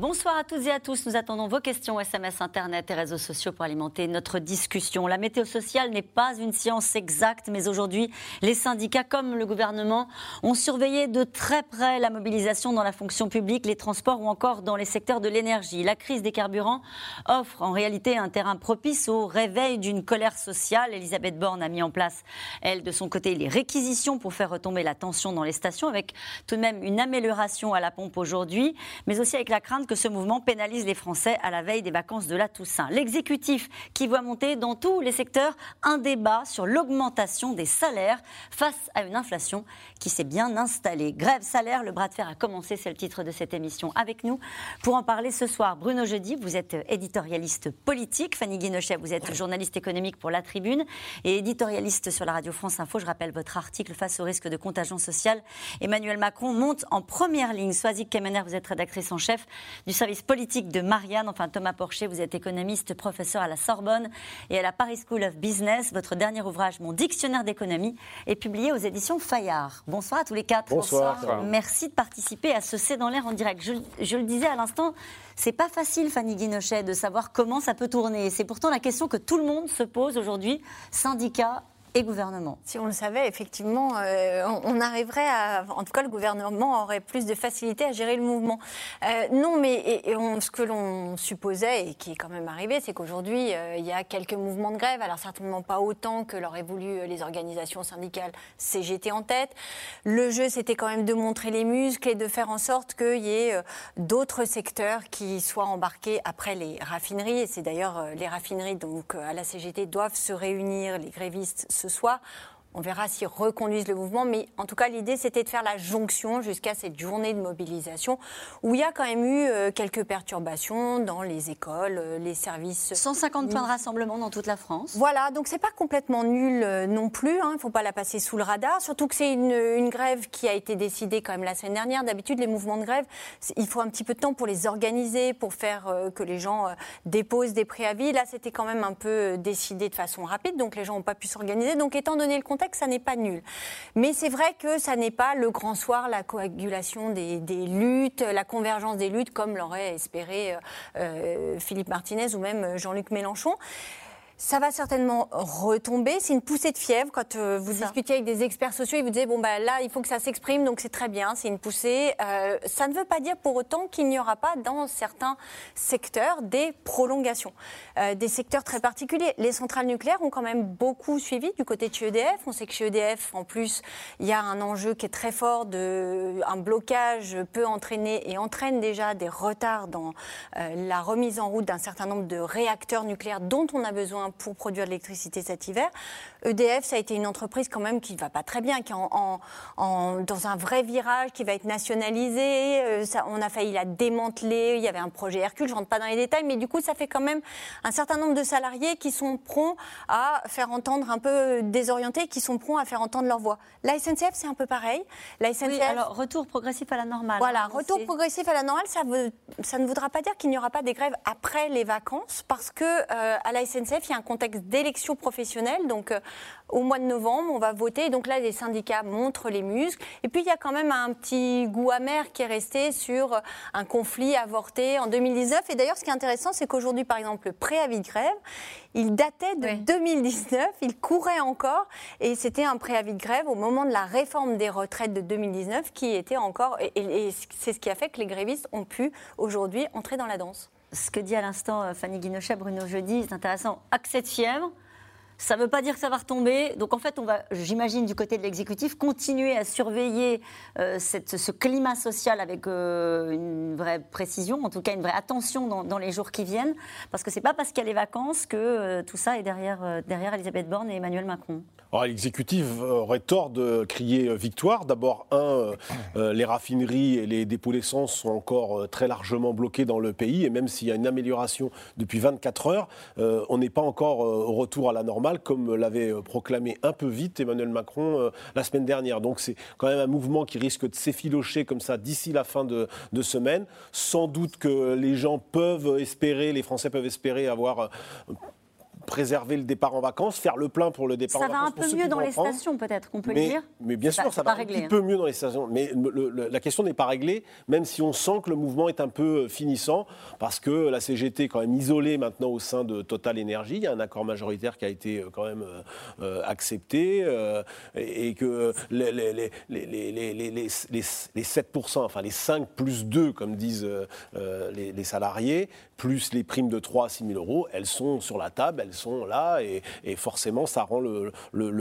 Bonsoir à toutes et à tous. Nous attendons vos questions SMS, Internet et réseaux sociaux pour alimenter notre discussion. La météo sociale n'est pas une science exacte, mais aujourd'hui, les syndicats comme le gouvernement ont surveillé de très près la mobilisation dans la fonction publique, les transports ou encore dans les secteurs de l'énergie. La crise des carburants offre en réalité un terrain propice au réveil d'une colère sociale. Elisabeth Borne a mis en place, elle, de son côté, les réquisitions pour faire retomber la tension dans les stations, avec tout de même une amélioration à la pompe aujourd'hui, mais aussi avec la crainte que ce mouvement pénalise les Français à la veille des vacances de la Toussaint. L'exécutif qui voit monter dans tous les secteurs un débat sur l'augmentation des salaires face à une inflation qui s'est bien installée. Grève salaire, le bras de fer a commencé, c'est le titre de cette émission. Avec nous pour en parler ce soir, Bruno Jeudi, vous êtes éditorialiste politique. Fanny Guinochet, vous êtes journaliste économique pour La Tribune et éditorialiste sur la radio France Info. Je rappelle votre article face au risque de contagion sociale. Emmanuel Macron monte en première ligne. Soazic Kemener, vous êtes rédactrice en chef du service politique de Marianne. Enfin, Thomas Porcher, vous êtes économiste, professeur à la Sorbonne et à la Paris School of Business. Votre dernier ouvrage, Mon dictionnaire d'économie, est publié aux éditions Fayard. Bonsoir à tous les quatre. Bonsoir. Merci de participer à ce C'est dans l'air en direct. Je, je le disais à l'instant, c'est pas facile, Fanny Guinochet, de savoir comment ça peut tourner. C'est pourtant la question que tout le monde se pose aujourd'hui, syndicats et gouvernement. Si on le savait, effectivement, euh, on, arriverait à. En tout cas, le gouvernement aurait plus de facilité à gérer le mouvement. Euh, non, mais ce que l'on supposait, et qui est quand même arrivé, c'est qu'aujourd'hui, euh, il y a quelques mouvements de grève, alors certainement pas autant que l'auraient voulu les organisations syndicales CGT en tête. Le jeu, c'était quand même de montrer les muscles et de faire en sorte qu'il y ait d'autres secteurs qui soient embarqués après les raffineries. Et c'est d'ailleurs les raffineries, donc à la CGT, doivent se réunir, les grévistes ce soir. On verra s'ils reconduisent le mouvement, mais en tout cas, l'idée, c'était de faire la jonction jusqu'à cette journée de mobilisation où il y a quand même eu euh, quelques perturbations dans les écoles, euh, les services. 150 points de rassemblement dans toute la France. Voilà, donc c'est pas complètement nul euh, non plus. Hein, il ne faut pas la passer sous le radar, surtout que c'est une, une, grève qui a été décidée quand même la semaine dernière. D'habitude, les mouvements de grève, il faut un petit peu de temps pour les organiser, pour faire que les gens déposent des préavis. Là, c'était quand même un peu décidé de façon rapide, donc les gens n'ont pas pu s'organiser. Donc, étant donné le contexte, que ça n'est pas nul. Mais c'est vrai que ça n'est pas le grand soir, la coagulation des, luttes, la convergence des luttes, comme l'aurait espéré euh, euh, Philippe Martinez ou même Jean-Luc Mélenchon. Ça va certainement retomber. C'est une poussée de fièvre. Quand euh, vous discutiez avec des experts sociaux, ils vous disaient bon bah là il faut que ça s'exprime, donc c'est très bien, c'est une poussée. Euh, ça ne veut pas dire pour autant qu'il n'y aura pas dans certains secteurs des prolongations, euh, des secteurs très particuliers. Les centrales nucléaires ont quand même beaucoup suivi du côté de chez EDF. On sait que chez EDF, en plus, il y a un enjeu qui est très fort de un blocage peut entraîner et entraîne déjà des retards dans la remise en route d'un certain nombre de réacteurs nucléaires dont on a besoin pour produire de l'électricité cet hiver. EDF, ça a été une entreprise quand même qui ne va pas très bien, qui est en, dans un vrai virage, qui va être nationalisé. Euh, ça, on a failli la démanteler. Il y avait un projet Hercule, je ne rentre pas dans les détails, mais du coup, ça fait quand même un certain nombre de salariés qui sont prompts à faire entendre un peu désorientés, qui sont prompts à faire entendre leur voix. La SNCF, c'est un peu pareil. La SNCF, oui, alors retour progressif à la normale. Voilà, hein, retour progressif à la normale, ça, veut, ça ne voudra pas dire qu'il n'y aura pas des grèves après les vacances, parce que euh, à la SNCF, il y a un contexte d'élection professionnelle. Donc, euh, au mois de novembre, on va voter. Donc là, les syndicats montrent les muscles. Et puis, il y a quand même un petit goût amer qui est resté sur un conflit avorté en 2019. Et d'ailleurs, ce qui est intéressant, c'est qu'aujourd'hui, par exemple, le préavis de grève, il datait de 2019. Il courait encore. Et c'était un préavis de grève au moment de la réforme des retraites de 2019 qui était encore. et c'est ce qui a fait que les grévistes ont pu aujourd'hui entrer dans la danse ce que dit à l'instant euh, Fanny Guinochet, Bruno Jeudi, c'est intéressant. Accès de fièvre, ça ne veut pas dire que ça va retomber. Donc en fait, on va, j'imagine, du côté de l'exécutif, continuer à surveiller euh, ce climat social avec euh, une vraie précision, en tout cas une vraie attention dans, les jours qui viennent, parce que c'est pas parce qu'il y a les vacances que tout ça est derrière, derrière Elisabeth Borne et Emmanuel Macron. L'exécutif aurait tort de crier victoire. D'abord, un, les raffineries et les dépôts d'essence sont encore très largement bloqués dans le pays, et même s'il y a une amélioration depuis 24 heures, on n'est pas encore au retour à la normale comme l'avait proclamé un peu vite Emmanuel Macron la semaine dernière. Donc c'est quand même un mouvement qui risque de s'effilocher comme ça d'ici la fin de, de, semaine. Sans doute que les gens peuvent espérer, les Français peuvent espérer avoir préserver le départ en vacances, faire le plein pour le départ en vacances. Ça va un peu mieux dans les stations, peut-être, qu'on peut le dire Mais bien sûr, ça va un petit hein. peu mieux dans les stations. Mais la question n'est pas réglée, même si on sent que le mouvement est un peu euh, finissant, parce que la CGT est quand même isolée maintenant au sein de Total Energy. Il y a un accord majoritaire qui a été euh, quand même euh, accepté, et que les, les, les, les, 7%, enfin les 5 plus 2, comme disent les, salariés, plus les primes de 3 à 6 000 euros, elles sont sur la table, elles sont là et, forcément ça rend le,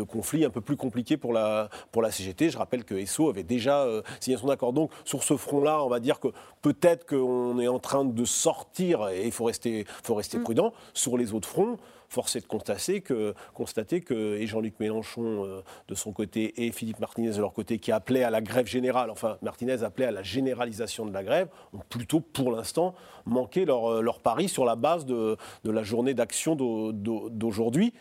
conflit un peu plus compliqué pour la, pour la CGT. Je rappelle que ESSO avait déjà euh, signé son accord. Donc sur ce front-là, on va dire que peut-être qu'on est en train de sortir et il faut rester, faut rester mm. prudent. Sur les autres fronts, force de constater que, Jean-Luc Mélenchon euh, de son côté et Philippe Martinez de leur côté qui appelaient à la grève générale, enfin Martinez appelait à la généralisation de la grève, ont plutôt pour l'instant manqué leur, euh, pari sur la base de la journée d'action d'aujourd'hui.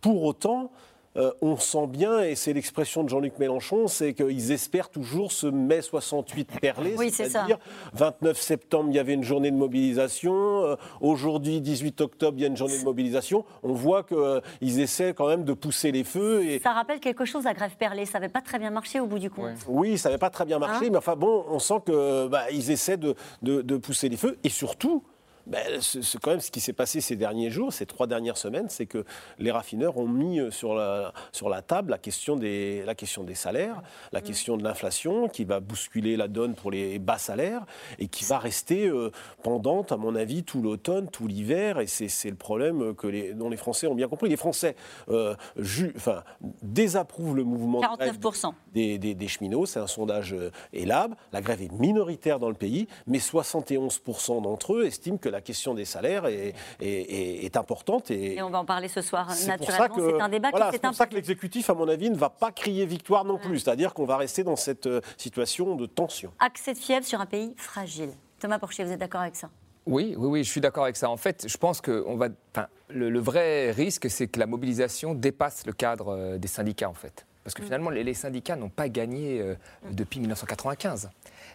Pour autant, euh, on sent bien, et c'est l'expression de Jean-Luc Mélenchon, c'est qu'ils espèrent toujours ce mai 68 perlé, c'est-à-dire 29 septembre, il y avait une journée de mobilisation, euh, aujourd'hui, 18 octobre, il y a une journée de mobilisation. On voit qu'ils euh, essaient quand même de pousser les feux. Et... Ça rappelle quelque chose, la grève perlée, ça n'avait pas très bien marché au bout du compte. Oui, ça n'avait pas très bien marché, hein mais enfin bon, on sent qu'ils bah, essaient de pousser les feux, et surtout, ben, c'est quand même ce qui s'est passé ces derniers jours, ces trois dernières semaines, c'est que les raffineurs ont mis euh, sur la, sur la table la question, des, la question des salaires, la question de l'inflation qui va bousculer la donne pour les bas salaires et qui va rester euh, pendante, à mon avis, tout l'automne, tout l'hiver. Et c'est le problème que les, dont les Français ont bien compris. Les Français euh, enfin, désapprouvent le mouvement 49%. Des, des, des, cheminots. C'est un sondage ELAB. La grève est minoritaire dans le pays, mais 71% d'entre eux estiment que la la question des salaires est, est, importante. Et, on va en parler ce soir, naturellement. C'est un débat qui C'est pour ça que l'exécutif, à mon avis, ne va pas crier victoire non plus. C'est-à-dire qu'on va rester dans cette euh, situation de tension. Accès de fièvre sur un pays fragile. Thomas Porcher, vous êtes d'accord avec ça? Oui, oui, oui, je suis d'accord avec ça. En fait, je pense que on va, le, le vrai risque, c'est que la mobilisation dépasse le cadre euh, des syndicats, en fait. Parce que mm. finalement, les, syndicats n'ont pas gagné euh, depuis 1995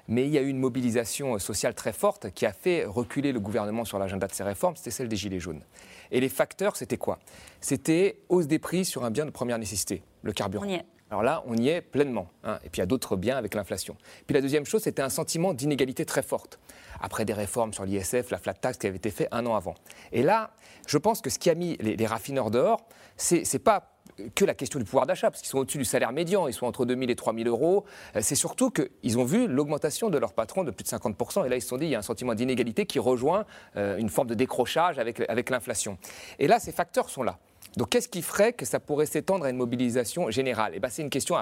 mais il y a eu une mobilisation sociale très forte qui a fait reculer le gouvernement sur l'agenda de ces réformes, c'était celle des Gilets jaunes. Et les facteurs, c'était quoi? C'était hausse des prix sur un bien de première nécessité, le carburant. Alors là, on y est pleinement. Hein. Et puis il y a d'autres biens avec l'inflation. Puis la deuxième chose, c'était un sentiment d'inégalité très forte. Après des réformes sur l'ISF, la flat tax qui avait été fait un an avant. Et là, je pense que ce qui a mis les, les raffineurs dehors, c'est pas que la question du pouvoir d'achat, parce qu'ils sont au-dessus du salaire médian, ils sont entre 2 000 et 3 000 euros. Euh, c'est surtout qu'ils ont vu l'augmentation de leur patron de plus de 50 Et là, ils se sont dit, il y a un sentiment d'inégalité qui rejoint euh, une forme de décrochage avec, avec l'inflation. Et là, ces facteurs sont là. Donc, qu'est-ce qui ferait que ça pourrait s'étendre à une mobilisation générale? Et eh ben, C'est une question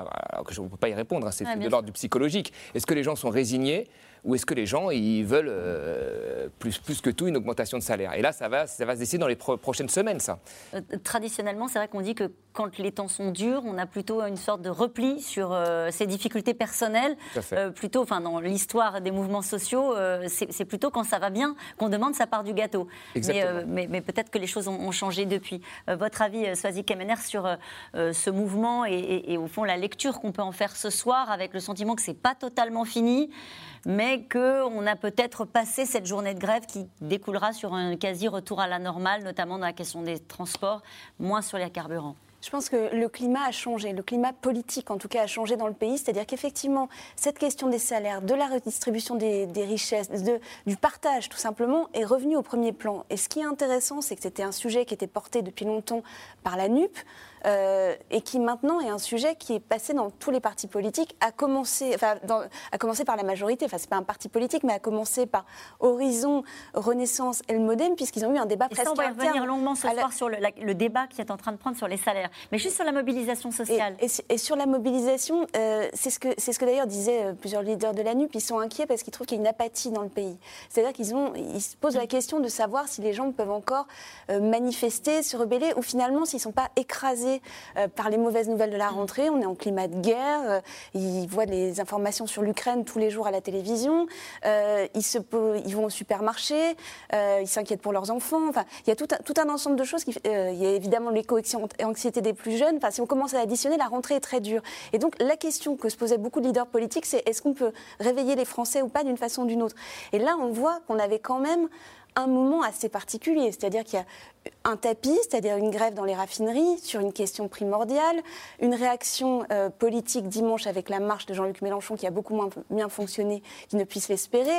que je ne peux pas y répondre, hein, c'est de l'ordre du psychologique. Est-ce que les gens sont résignés? Ou est-ce que les gens ils veulent euh, plus, plus que tout une augmentation de salaire? Et là, ça va, ça va se décider dans les prochaines semaines, ça. Euh, traditionnellement, c'est vrai qu'on dit que quand les temps sont durs, on a plutôt une sorte de repli sur euh, ses difficultés personnelles. plutôt, enfin, dans l'histoire des mouvements sociaux, c'est plutôt quand ça va bien qu'on demande sa part du gâteau. Mais, mais, peut-être que les choses ont, changé depuis. votre avis, Swazik Kemener, sur ce mouvement et, et, au fond la lecture qu'on peut en faire ce soir avec le sentiment que c'est pas totalement fini mais qu'on a peut-être passé cette journée de grève qui découlera sur un quasi-retour à la normale, notamment dans la question des transports, moins sur les carburants. Je pense que le climat a changé, le climat politique en tout cas a changé dans le pays, c'est-à-dire qu'effectivement, cette question des salaires, de la redistribution des, richesses, du partage tout simplement, est revenue au premier plan. Et ce qui est intéressant, c'est que c'était un sujet qui était porté depuis longtemps par la NUP. Euh, et qui maintenant est un sujet qui est passé dans tous les partis politiques, à commencer, enfin, à commencer par la majorité, enfin c'est pas un parti politique, mais à commencer par Horizon, Renaissance et le MoDem, puisqu'ils ont eu un débat et presque ça, on va revenir longuement ce soir sur le, débat qui est en train de prendre sur les salaires, mais juste sur la mobilisation sociale. Et, sur la mobilisation, euh, c'est ce que, c'est ce que d'ailleurs disaient euh, plusieurs leaders de la NUP, ils sont inquiets parce qu'ils trouvent qu'il y a une apathie dans le pays. C'est-à-dire qu'ils ont, ils se posent la question de savoir si les gens peuvent encore manifester, se rebeller, ou finalement s'ils ne sont pas écrasés euh, par les mauvaises nouvelles de la rentrée. On est en climat de guerre. Euh, ils voient les informations sur l'Ukraine tous les jours à la télévision. Euh, ils, vont au supermarché, ils s'inquiètent pour leurs enfants. Enfin, il y a tout un, tout un ensemble de choses. Qui, il y a évidemment l'éco-anxiété des plus jeunes. Enfin, si on commence à additionner, la rentrée est très dure. Et donc, la question que se posaient beaucoup de leaders politiques, c'est est-ce qu'on peut réveiller les Français ou pas d'une façon ou d'une autre? Et là, on voit qu'on avait quand même un moment assez particulier, c'est-à-dire qu'il y a un tapis, c'est-à-dire une grève dans les raffineries sur une question primordiale, une réaction euh, politique dimanche avec la marche de Jean-Luc Mélenchon qui a beaucoup moins bien fonctionné qu'il ne puisse l'espérer,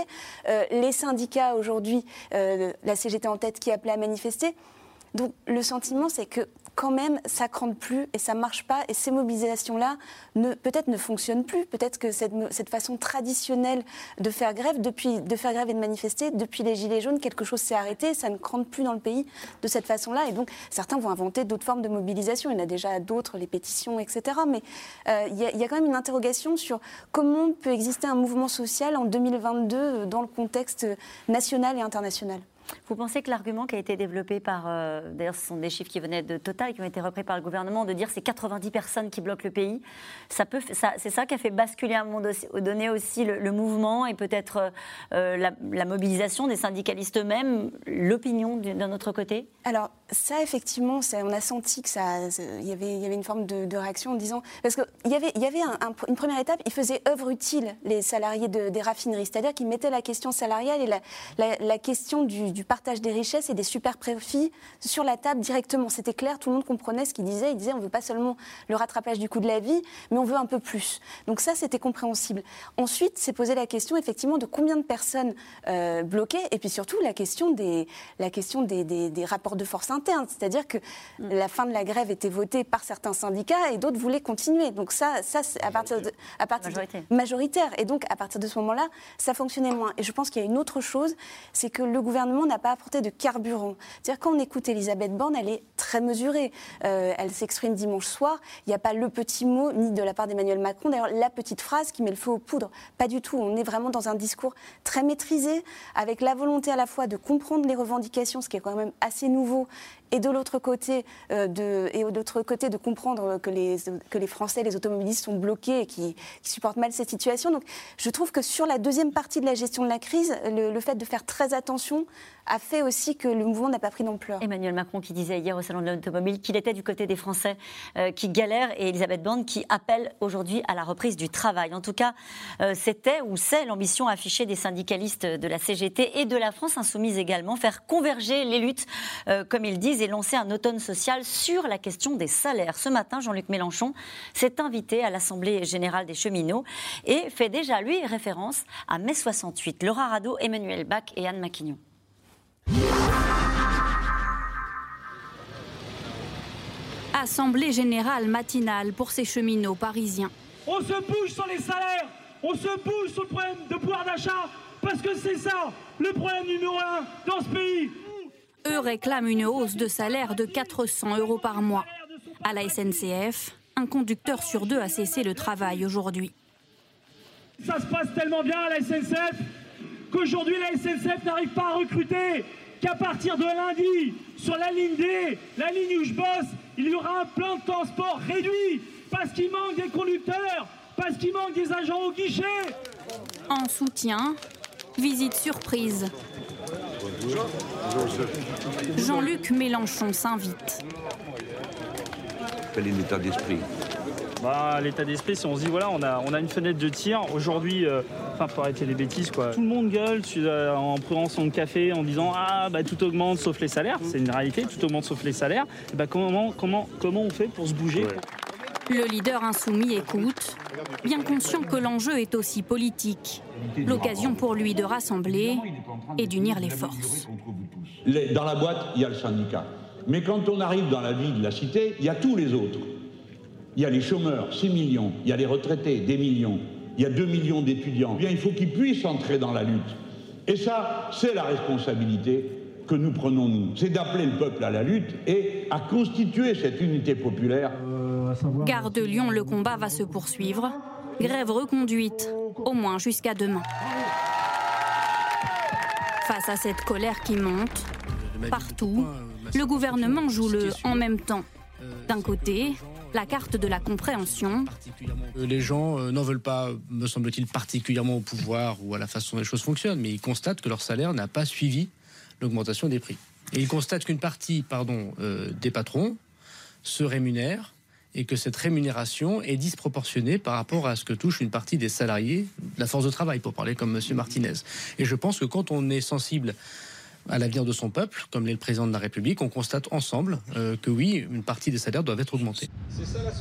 euh, les syndicats aujourd'hui, euh, la CGT en tête qui appelait à manifester. Donc le sentiment, c'est que quand même, ça crante plus et ça marche pas. Et ces mobilisations-là, peut-être ne fonctionnent plus. Peut-être que cette, façon traditionnelle de faire grève, depuis, de faire grève et de manifester, depuis les Gilets jaunes, quelque chose s'est arrêté. Ça ne crante plus dans le pays de cette façon-là. Et donc, certains vont inventer d'autres formes de mobilisation. Il y en a déjà d'autres, les pétitions, etc. Mais euh, il y, y, a quand même une interrogation sur comment peut exister un mouvement social en 2022 dans le contexte national et international. Vous pensez que l'argument qui a été développé par, euh, d'ailleurs ce sont des chiffres qui venaient de Total, qui ont été repris par le gouvernement, de dire c'est 90 personnes qui bloquent le pays, ça peut, c'est ça qui a fait basculer à un moment donné aussi le, mouvement et peut-être euh, la, mobilisation des syndicalistes eux-mêmes, l'opinion d'un autre côté? Alors ça effectivement, on a senti que ça, il y avait, y avait une forme de, réaction en disant parce qu'il y avait, y avait une première étape, ils faisaient œuvre utile les salariés des raffineries, c'est-à-dire qu'ils mettaient la question salariale et la, question du partage des richesses et des super profits sur la table directement. C'était clair, tout le monde comprenait ce qu'il disait. Il disait on ne veut pas seulement le rattrapage du coût de la vie, mais on veut un peu plus. Donc ça, c'était compréhensible. Ensuite, s'est posé la question effectivement de combien de personnes euh, bloquées, et puis surtout la question des, la question des, des, rapports de force internes. C'est-à-dire que mm. la fin de la grève était votée par certains syndicats et d'autres voulaient continuer. Donc ça, ça c'est à partir de, à partir majoritaire. Et donc à partir de ce moment-là, ça fonctionnait moins. Et je pense qu'il y a une autre chose, c'est que le gouvernement n'a pas apporté de carburant. C'est-à-dire quand on écoute Elisabeth Borne, elle est très mesurée. Euh, elle s'exprime dimanche soir. Il n'y a pas le petit mot ni de la part d'Emmanuel Macron. D'ailleurs, la petite phrase qui met le feu aux poudres. Pas du tout. On est vraiment dans un discours très maîtrisé, avec la volonté à la fois de comprendre les revendications, ce qui est quand même assez nouveau, et de l'autre côté, euh, de, côté de comprendre que les, que les Français, les automobilistes sont bloqués et qui, supportent mal cette situation. Donc je trouve que sur la deuxième partie de la gestion de la crise, le, fait de faire très attention a fait aussi que le mouvement n'a pas pris d'ampleur. Emmanuel Macron qui disait hier au Salon de l'Automobile qu'il était du côté des Français euh, qui galèrent et Elisabeth Borne qui appelle aujourd'hui à la reprise du travail. En tout cas, euh, c'était ou c'est l'ambition affichée des syndicalistes de la CGT et de la France insoumise également, faire converger les luttes, comme ils disent, et lancer un automne social sur la question des salaires. Ce matin, Jean-Luc Mélenchon s'est invité à l'Assemblée générale des cheminots et fait déjà, lui, référence à mai 68. Laura Rado, Emmanuel Bach et Anne Maquignon. Assemblée générale matinale pour ces cheminots parisiens. On se bouge sur les salaires, on se bouge sur le problème de pouvoir d'achat, parce que c'est ça le problème numéro un dans ce pays. Eux réclament une hausse de salaire de 400 euros par mois. À la SNCF, un conducteur sur deux a cessé le travail aujourd'hui. Ça se passe tellement bien à la SNCF qu'aujourd'hui la SNCF n'arrive pas à recruter, qu'à partir de lundi, sur la ligne D, la ligne où je bosse, il y aura un plan de transport réduit parce qu'il manque des conducteurs, parce qu'il manque des agents au guichet. En soutien, visite surprise Jean-Luc Mélenchon s'invite. Quel est l'état d'esprit bah, L'état d'esprit, si on se dit, voilà, on a, on a une fenêtre de tir. Aujourd'hui, euh, enfin, faut arrêter les bêtises, quoi. Tout le monde gueule euh, en prenant son café, en disant, ah, bah, tout augmente sauf les salaires. C'est une réalité, tout augmente sauf les salaires. Et bah, comment, comment, comment on fait pour se bouger? Le leader insoumis écoute, bien conscient que l'enjeu est aussi politique. L'occasion pour lui de rassembler et d'unir les forces. Dans la boîte, il y a le syndicat. Mais quand on arrive dans la vie de la cité, il y a tous les autres. Il y a les chômeurs, 6 millions. Il y a les retraités, des millions. Il y a 2 millions d'étudiants. Eh bien, il faut qu'ils puissent entrer dans la lutte. Et ça, c'est la responsabilité que nous prenons, nous. C'est d'appeler le peuple à la lutte et à constituer cette unité populaire. Gare de Lyon, le combat va se poursuivre. Grève reconduite, au moins jusqu'à demain. Face à cette colère qui monte, partout, le gouvernement joue le en même temps. D'un côté, la carte de la compréhension. Les gens euh, n'en veulent pas, me semble-t-il, particulièrement au pouvoir ou à la façon dont les choses fonctionnent, mais ils constatent que leur salaire n'a pas suivi l'augmentation des prix. Et ils constatent qu'une partie pardon, euh, des patrons se rémunèrent et que cette rémunération est disproportionnée par rapport à ce que touche une partie des salariés la force de travail, pour parler comme M. Martinez. Et je pense que quand on est sensible à l'avenir de son peuple, comme l'est le président de la République, on constate ensemble euh, que oui, une partie des salaires doivent être augmentés.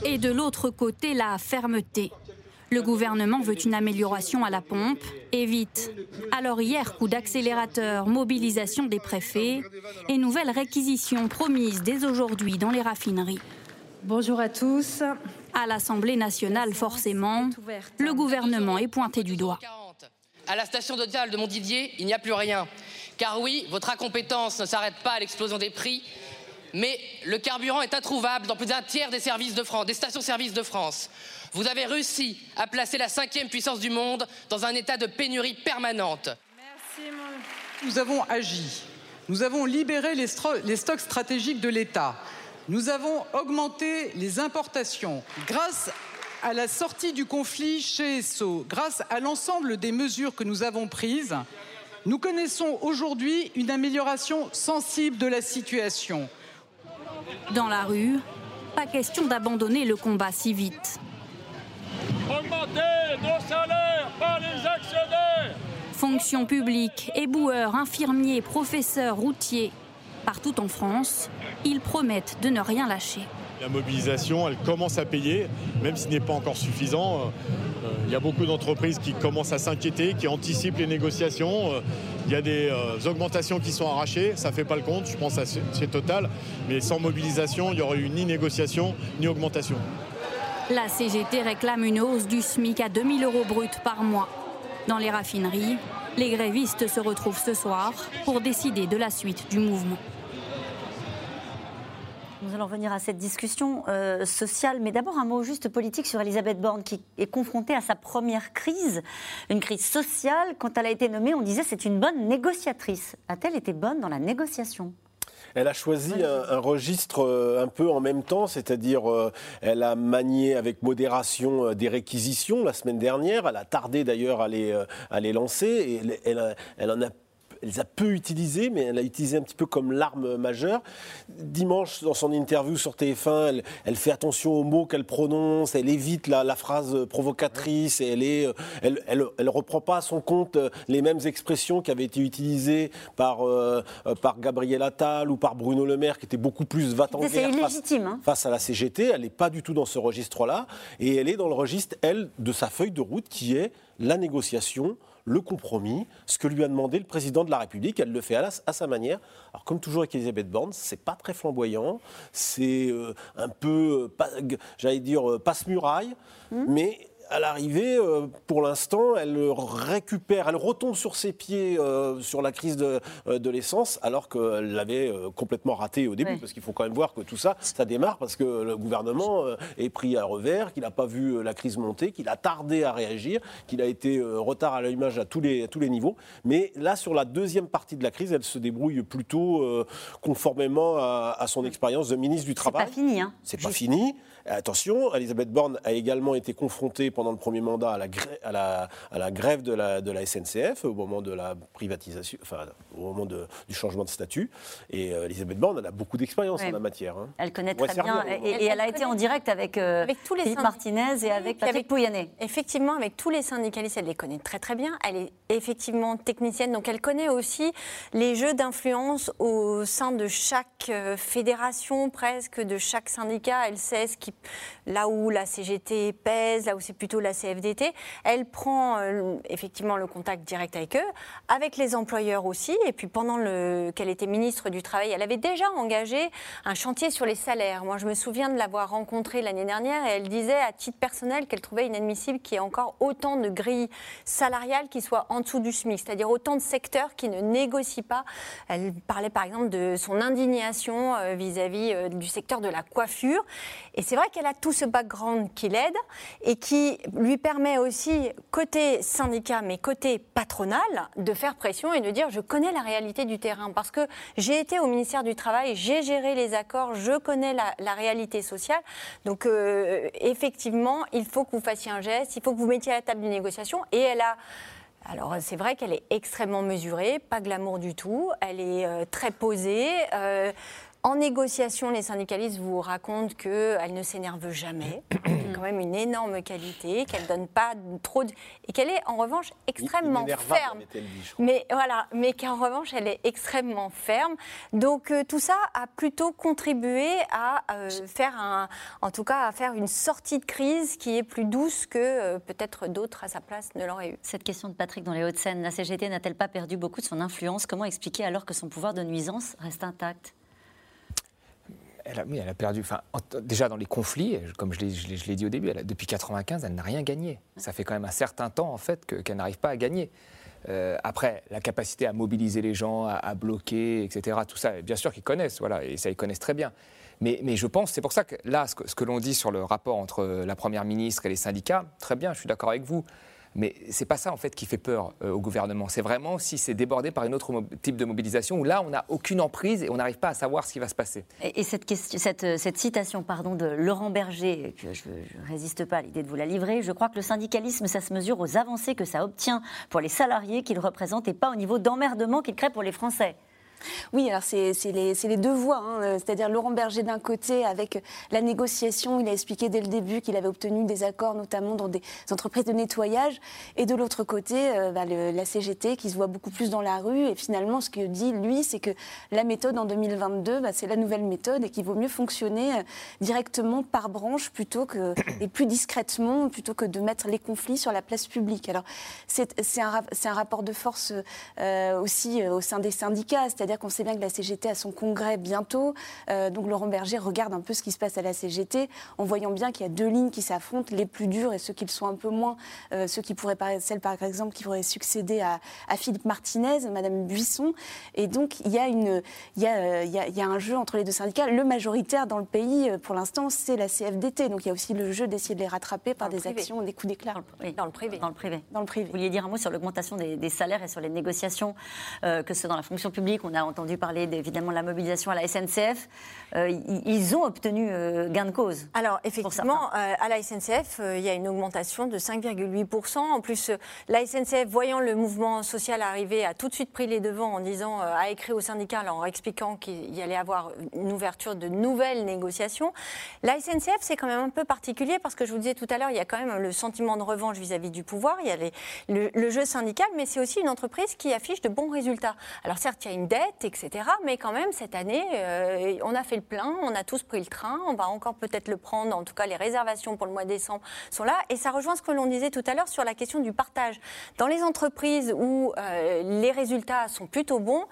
Et de l'autre côté, la fermeté. Le gouvernement veut une amélioration à la pompe, et vite. Alors hier, coup d'accélérateur, mobilisation des préfets et nouvelles réquisitions promises dès aujourd'hui dans les raffineries. Bonjour à tous. À l'Assemblée nationale, forcément, le gouvernement est pointé du doigt. À la station de de Montdidier, il n'y a plus rien. Car oui, votre incompétence ne s'arrête pas à l'explosion des prix, mais le carburant est introuvable dans plus d'un tiers des, services de France, des stations-service de France. Vous avez réussi à placer la cinquième puissance du monde dans un état de pénurie permanente. Merci, Nous avons agi. Nous avons libéré les, les stocks stratégiques de l'État. Nous avons augmenté les importations. Grâce à la sortie du conflit chez ESSO, grâce à l'ensemble des mesures que nous avons prises, nous connaissons aujourd'hui une amélioration sensible de la situation. Dans la rue, pas question d'abandonner le combat si vite. Augmenter nos salaires, pas les actionnaires Fonction publique, éboueurs, infirmiers, professeurs, routiers, partout en France, ils promettent de ne rien lâcher. La mobilisation, elle commence à payer, même si ce n'est pas encore suffisant. Euh, il y a beaucoup d'entreprises qui commencent à s'inquiéter, qui anticipent les négociations. Euh, il y a des euh, augmentations qui sont arrachées, ça ne fait pas le compte, je pense à c'est total. Mais sans mobilisation, il n'y aurait eu ni négociation, ni augmentation. La CGT réclame une hausse du SMIC à 2000 euros brut par mois. Dans les raffineries, les grévistes se retrouvent ce soir pour décider de la suite du mouvement. Nous allons revenir à cette discussion euh, sociale, mais d'abord un mot juste politique sur Elisabeth Borne, qui est confrontée à sa première crise, une crise sociale. Quand elle a été nommée, on disait c'est une bonne négociatrice. A-t-elle été bonne dans la négociation? Elle a choisi un, registre euh, un peu en même temps, c'est-à-dire euh, elle a manié avec modération des réquisitions la semaine dernière. Elle a tardé d'ailleurs à les, à les lancer et elle, elle en a elle les a peu utilisées, mais elle a utilisé un petit peu comme l'arme majeure. Dimanche, dans son interview sur TF1, elle, fait attention aux mots qu'elle prononce, elle évite la, phrase provocatrice, et elle est, elle, elle, reprend pas à son compte les mêmes expressions qui avaient été utilisées par, euh, par Gabriel Attal ou par Bruno Le Maire, qui étaient beaucoup plus va face, hein. face à la CGT. Elle n'est pas du tout dans ce registre-là, et elle est dans le registre, elle, de sa feuille de route, qui est la négociation le compromis, ce que lui a demandé le président de la République. Elle le fait à, sa manière. Alors, comme toujours avec Elisabeth Borne, c'est pas très flamboyant, c'est euh, un peu, euh, j'allais dire, euh, passe-muraille, mmh. mais à l'arrivée, euh, pour l'instant, elle récupère, elle retombe sur ses pieds euh, sur la crise de, euh, de l'essence, alors qu'elle l'avait complètement raté au début. Parce qu'il faut quand même voir que tout ça, ça démarre parce que le gouvernement est pris à revers, qu'il n'a pas vu la crise monter, qu'il a tardé à réagir, qu'il a été retard à l'image à tous les, à tous les niveaux. Mais là, sur la deuxième partie de la crise, elle se débrouille plutôt conformément à, son expérience de ministre du Travail. C'est pas fini. Hein. C'est pas fini. Attention, Elisabeth Borne a également été confrontée pendant le premier mandat à la, à la, à la grève de la, de la, SNCF au moment de la privatisation, enfin au moment de, du changement de statut. Et euh, Elisabeth Borne, elle a beaucoup d'expérience en la matière. Hein. Elle connaît très bien. Et, elle, a été en direct avec, euh, avec tous les Philippe Martinez et avec Patrick Pouyanné. Effectivement, avec tous les syndicalistes, elle les connaît très très bien. Elle est effectivement technicienne, donc elle connaît aussi les jeux d'influence au sein de chaque euh, fédération, presque, de chaque syndicat. Elle sait ce qui, là où la CGT pèse, là où c'est plutôt la CFDT. Elle prend euh, effectivement le contact direct avec eux, avec les employeurs aussi. Et puis pendant qu'elle était ministre du Travail, elle avait déjà engagé un chantier sur les salaires. Moi, je me souviens de l'avoir rencontrée l'année dernière et elle disait à titre personnel qu'elle trouvait inadmissible qu'il y ait encore autant de grilles salariales qui soient en dessous du SMIC, c'est-à-dire autant de secteurs qui ne négocient pas. Elle parlait par exemple de son indignation euh, vis-à-vis euh, du secteur de la coiffure. Et c'est vrai qu'elle a tout ce background qui l'aide et qui lui permet aussi, côté syndicat, mais côté patronal, de faire pression et de dire je connais la réalité du terrain. Parce que j'ai été au ministère du Travail, j'ai géré les accords, je connais la, réalité sociale. Donc, euh, effectivement, il faut que vous fassiez un geste, il faut que vous mettiez à la table de négociation. Et elle a. Alors c'est vrai qu'elle est extrêmement mesurée, pas glamour du tout, elle est euh, très posée. Euh, en négociation, les syndicalistes vous racontent qu'elle ne s'énerve jamais. C'est quand même une énorme qualité, qu'elle donne pas trop de... et qu'elle est en revanche extrêmement ferme. Mais voilà, mais qu'en revanche elle est extrêmement ferme. Donc euh, tout ça a plutôt contribué à euh, faire un, en tout cas à faire une sortie de crise qui est plus douce que euh, peut-être d'autres à sa place ne l'auraient eu. Cette question de Patrick dans les Hauts-de-Seine, la CGT n'a-t-elle pas perdu beaucoup de son influence? Comment expliquer alors que son pouvoir de nuisance reste intact? Elle a, oui, elle a perdu. Enfin, déjà dans les conflits, comme je l'ai dit au début, depuis 95, elle n'a rien gagné. Ça fait quand même un certain temps en fait qu'elle n'arrive pas à gagner. Euh, après, la capacité à mobiliser les gens, à, bloquer, etc. Tout ça, bien sûr qu'ils connaissent, voilà, et ça ils connaissent très bien. Mais, je pense, c'est pour ça que là, ce que, ce que l'on dit sur le rapport entre la première ministre et les syndicats, très bien, je suis d'accord avec vous. Mais c'est pas ça en fait qui fait peur euh, au gouvernement. C'est vraiment si c'est débordé par un autre type de mobilisation où là on n'a aucune emprise et on n'arrive pas à savoir ce qui va se passer. Et, euh, cette, citation pardon, de Laurent Berger, que je ne résiste pas à l'idée de vous la livrer, je crois que le syndicalisme ça se mesure aux avancées que ça obtient pour les salariés qu'il représente et pas au niveau d'emmerdement qu'il crée pour les Français. Oui, alors c'est les, deux voies. Hein. C'est-à-dire Laurent Berger d'un côté, avec la négociation, il a expliqué dès le début qu'il avait obtenu des accords, notamment dans des entreprises de nettoyage. Et de l'autre côté, euh, bah, la CGT qui se voit beaucoup plus dans la rue. Et finalement, ce que dit lui, c'est que la méthode en 2022, bah, c'est la nouvelle méthode et qu'il vaut mieux fonctionner euh, directement par branche plutôt que, et plus discrètement plutôt que de mettre les conflits sur la place publique. Alors, c'est un, rapport de force euh, aussi au sein des syndicats. C'est-à-dire c'est-à-dire qu'on sait bien que la CGT a son congrès bientôt. Euh, donc Laurent Berger regarde un peu ce qui se passe à la CGT en voyant bien qu'il y a deux lignes qui s'affrontent, les plus dures et ceux qui le sont un peu moins, euh, ceux qui pourraient, celle par exemple qui pourrait succéder à, Philippe Martinez, Madame Buisson. Et donc il y, a une, il, y a, il, y a, un jeu entre les deux syndicats. Le majoritaire dans le pays, euh, pour l'instant, c'est la CFDT. Donc il y a aussi le jeu d'essayer de les rattraper par des actions, des coups d'éclat. Dans le privé. Dans le privé. Dans le privé. Vous vouliez dire un mot sur l'augmentation des, salaires et sur les négociations, que ce soit dans la fonction publique. On a entendu parler évidemment de la mobilisation à la SNCF. Euh, ils ont obtenu euh, gain de cause. Alors effectivement, euh, à la SNCF, il y a une augmentation de 5,8%. En plus, la SNCF, voyant le mouvement social arriver, a tout de suite pris les devants en disant, a écrit au syndicat en expliquant qu'il y allait avoir une ouverture de nouvelles négociations. La SNCF, c'est quand même un peu particulier parce que je vous disais tout à l'heure, il y a quand même le sentiment de revanche vis-à-vis du pouvoir, il y a le, le, jeu syndical, mais c'est aussi une entreprise qui affiche de bons résultats. Alors certes, il y a une dette, etc. Mais quand même, cette année, euh, on a fait le plein, on a tous pris le train, on va encore peut-être le prendre. En tout cas, les réservations pour le mois de décembre sont là. Et ça rejoint ce que l'on disait tout à l'heure sur la question du partage. Dans les entreprises où euh, les résultats sont plutôt bons,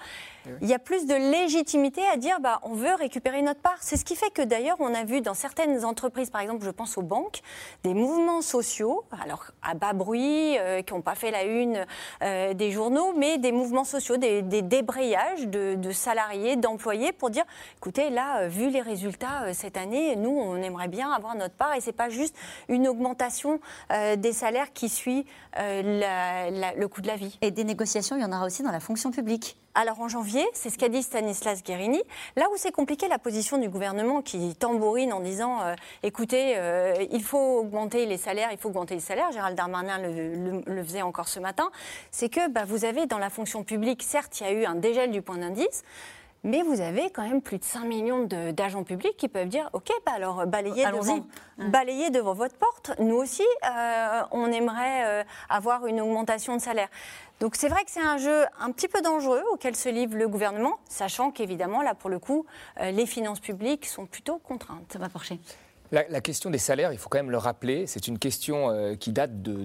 il y a plus de légitimité à dire bah, on veut récupérer notre part. C'est ce qui fait que d'ailleurs on a vu dans certaines entreprises, par exemple je pense aux banques, des mouvements sociaux, alors à bas bruit, euh, qui n'ont pas fait la une euh, des journaux, mais des mouvements sociaux, des, débrayages de, salariés, d'employés pour dire écoutez là, euh, vu les résultats cette année, nous on aimerait bien avoir notre part et c'est pas juste une augmentation des salaires qui suit le coût de la vie. Et des négociations, il y en aura aussi dans la fonction publique. Alors en janvier, c'est ce qu'a dit Stanislas Guérini. Là où c'est compliqué, la position du gouvernement qui tambourine en disant euh, écoutez, euh, il faut augmenter les salaires, il faut augmenter les salaires. Gérald Darmanin le, faisait encore ce matin. C'est que bah, vous avez dans la fonction publique, certes, il y a eu un dégel du point d'indice. Mais vous avez quand même plus de 5 millions d'agents publics qui peuvent dire Ok, bah alors balayez devant, balayez devant votre porte. Nous aussi, euh, on aimerait avoir une augmentation de salaire. Donc c'est vrai que c'est un jeu un petit peu dangereux auquel se livre le gouvernement, sachant qu'évidemment, là, pour le coup, euh, les finances publiques sont plutôt contraintes. Ça va. La, question des salaires, il faut quand même le rappeler, c'est une question euh, qui date de,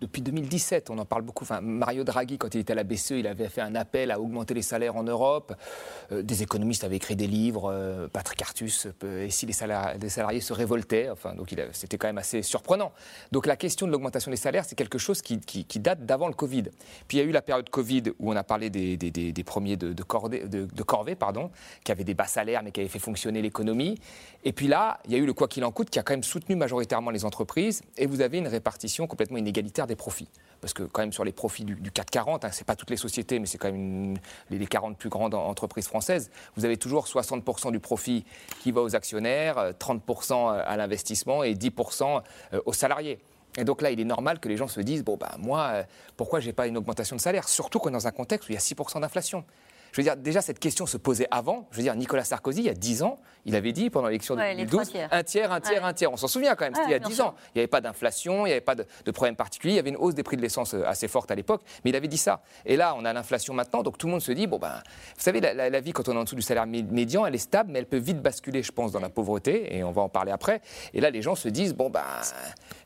depuis 2017. On en parle beaucoup. Mario Draghi, quand il était à la BCE, il avait fait un appel à augmenter les salaires en Europe. Euh, des économistes avaient écrit des livres, euh, Patrick Artus, et si les, salariés se révoltaient. Donc c'était quand même assez surprenant. Donc la question de l'augmentation des salaires, c'est quelque chose qui, date d'avant le Covid. Puis il y a eu la période Covid où on a parlé des, premiers de, de, Corvée, pardon, qui avaient des bas salaires mais qui avaient fait fonctionner l'économie. Et puis là, il y a eu le le quoi qu'il en coûte qui a quand même soutenu majoritairement les entreprises et vous avez une répartition complètement inégalitaire des profits. Parce que quand même sur les profits du, CAC 40, hein, ce n'est pas toutes les sociétés, mais c'est quand même les 40 plus grandes entreprises françaises, vous avez toujours 60% du profit qui va aux actionnaires, 30% à l'investissement et 10% aux salariés. Et donc là, il est normal que les gens se disent, bon, bah, moi, pourquoi je n'ai pas une augmentation de salaire? Surtout qu'on est dans un contexte où il y a 6% d'inflation. Je veux dire, déjà, cette question se posait avant. Je veux dire, Nicolas Sarkozy, il y a 10 ans, il avait dit pendant l'élection de 2012, un tiers, un tiers, un tiers. On s'en souvient quand même, c'était il y a 10 ans. Il n'y avait pas d'inflation, il n'y avait pas de, problème particulier. Il y avait une hausse des prix de l'essence euh, assez forte à l'époque, mais il avait dit ça. Et là, on a l'inflation maintenant, donc tout le monde se dit, bon ben, vous savez, la, vie, quand on est en dessous du salaire médian, elle est stable, mais elle peut vite basculer, je pense, dans la pauvreté, et on va en parler après. Et là, les gens se disent, bon ben,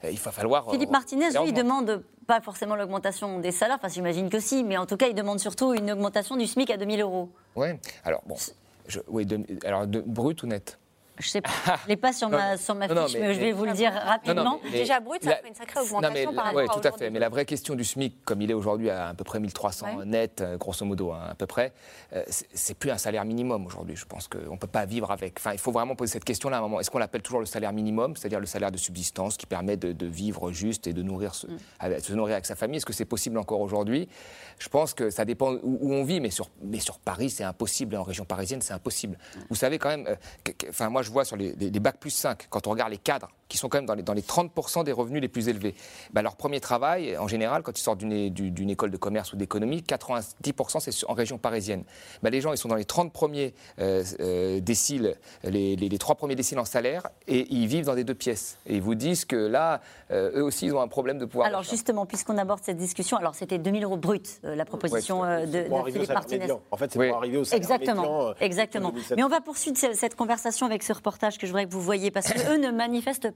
il va falloir. Philippe Martinez, lui, il demande pas forcément l'augmentation des salaires, enfin j'imagine que si, mais en tout cas, il demande surtout une augmentation du SMIC à 2000 euros. Oui, alors bon, je, oui, alors de, brut ou net? Je sais pas. Je l'ai pas sur ma, sur ma fiche, mais, je vais vous le dire rapidement. Déjà brut, ça fait une sacrée augmentation par rapport Oui, tout à fait. Mais la vraie question du SMIC, comme il est aujourd'hui à à peu près 1300 net, euh, grosso modo, hein, à peu près, euh, c'est plus un salaire minimum aujourd'hui. Je pense qu'on ne peut pas vivre avec. Enfin, il faut vraiment poser cette question-là à un moment. Est-ce qu'on l'appelle toujours le salaire minimum, c'est-à-dire le salaire de subsistance qui permet de, vivre juste et de nourrir mm. avec, se nourrir avec sa famille? Est-ce que c'est possible encore aujourd'hui? Je pense que ça dépend où, on vit, mais sur, mais sur Paris, c'est impossible. En région parisienne, c'est impossible. Mm. Vous savez quand même, euh, enfin, moi, je vois sur les, les, bacs plus 5, quand on regarde les cadres, qui sont quand même dans les, dans les 30% des revenus les plus élevés, bah, leur premier travail, en général, quand ils sortent d'une école de commerce ou d'économie, 90% c'est en région parisienne. Bah, les gens, ils sont dans les 30 premiers euh, euh, déciles, les, les, trois premiers déciles en salaire, et ils vivent dans des deux pièces. Et ils vous disent que là, euh, eux aussi, ils ont un problème de pouvoir. Alors justement, puisqu'on aborde cette discussion, alors c'était 2000 euros brut, la proposition de, de Philippe Martinez. En fait, c'est pour arriver au salaire Exactement, exactement. Mais on va poursuivre cette conversation avec ce reportage que je voudrais que vous voyez, parce qu'eux ne manifestent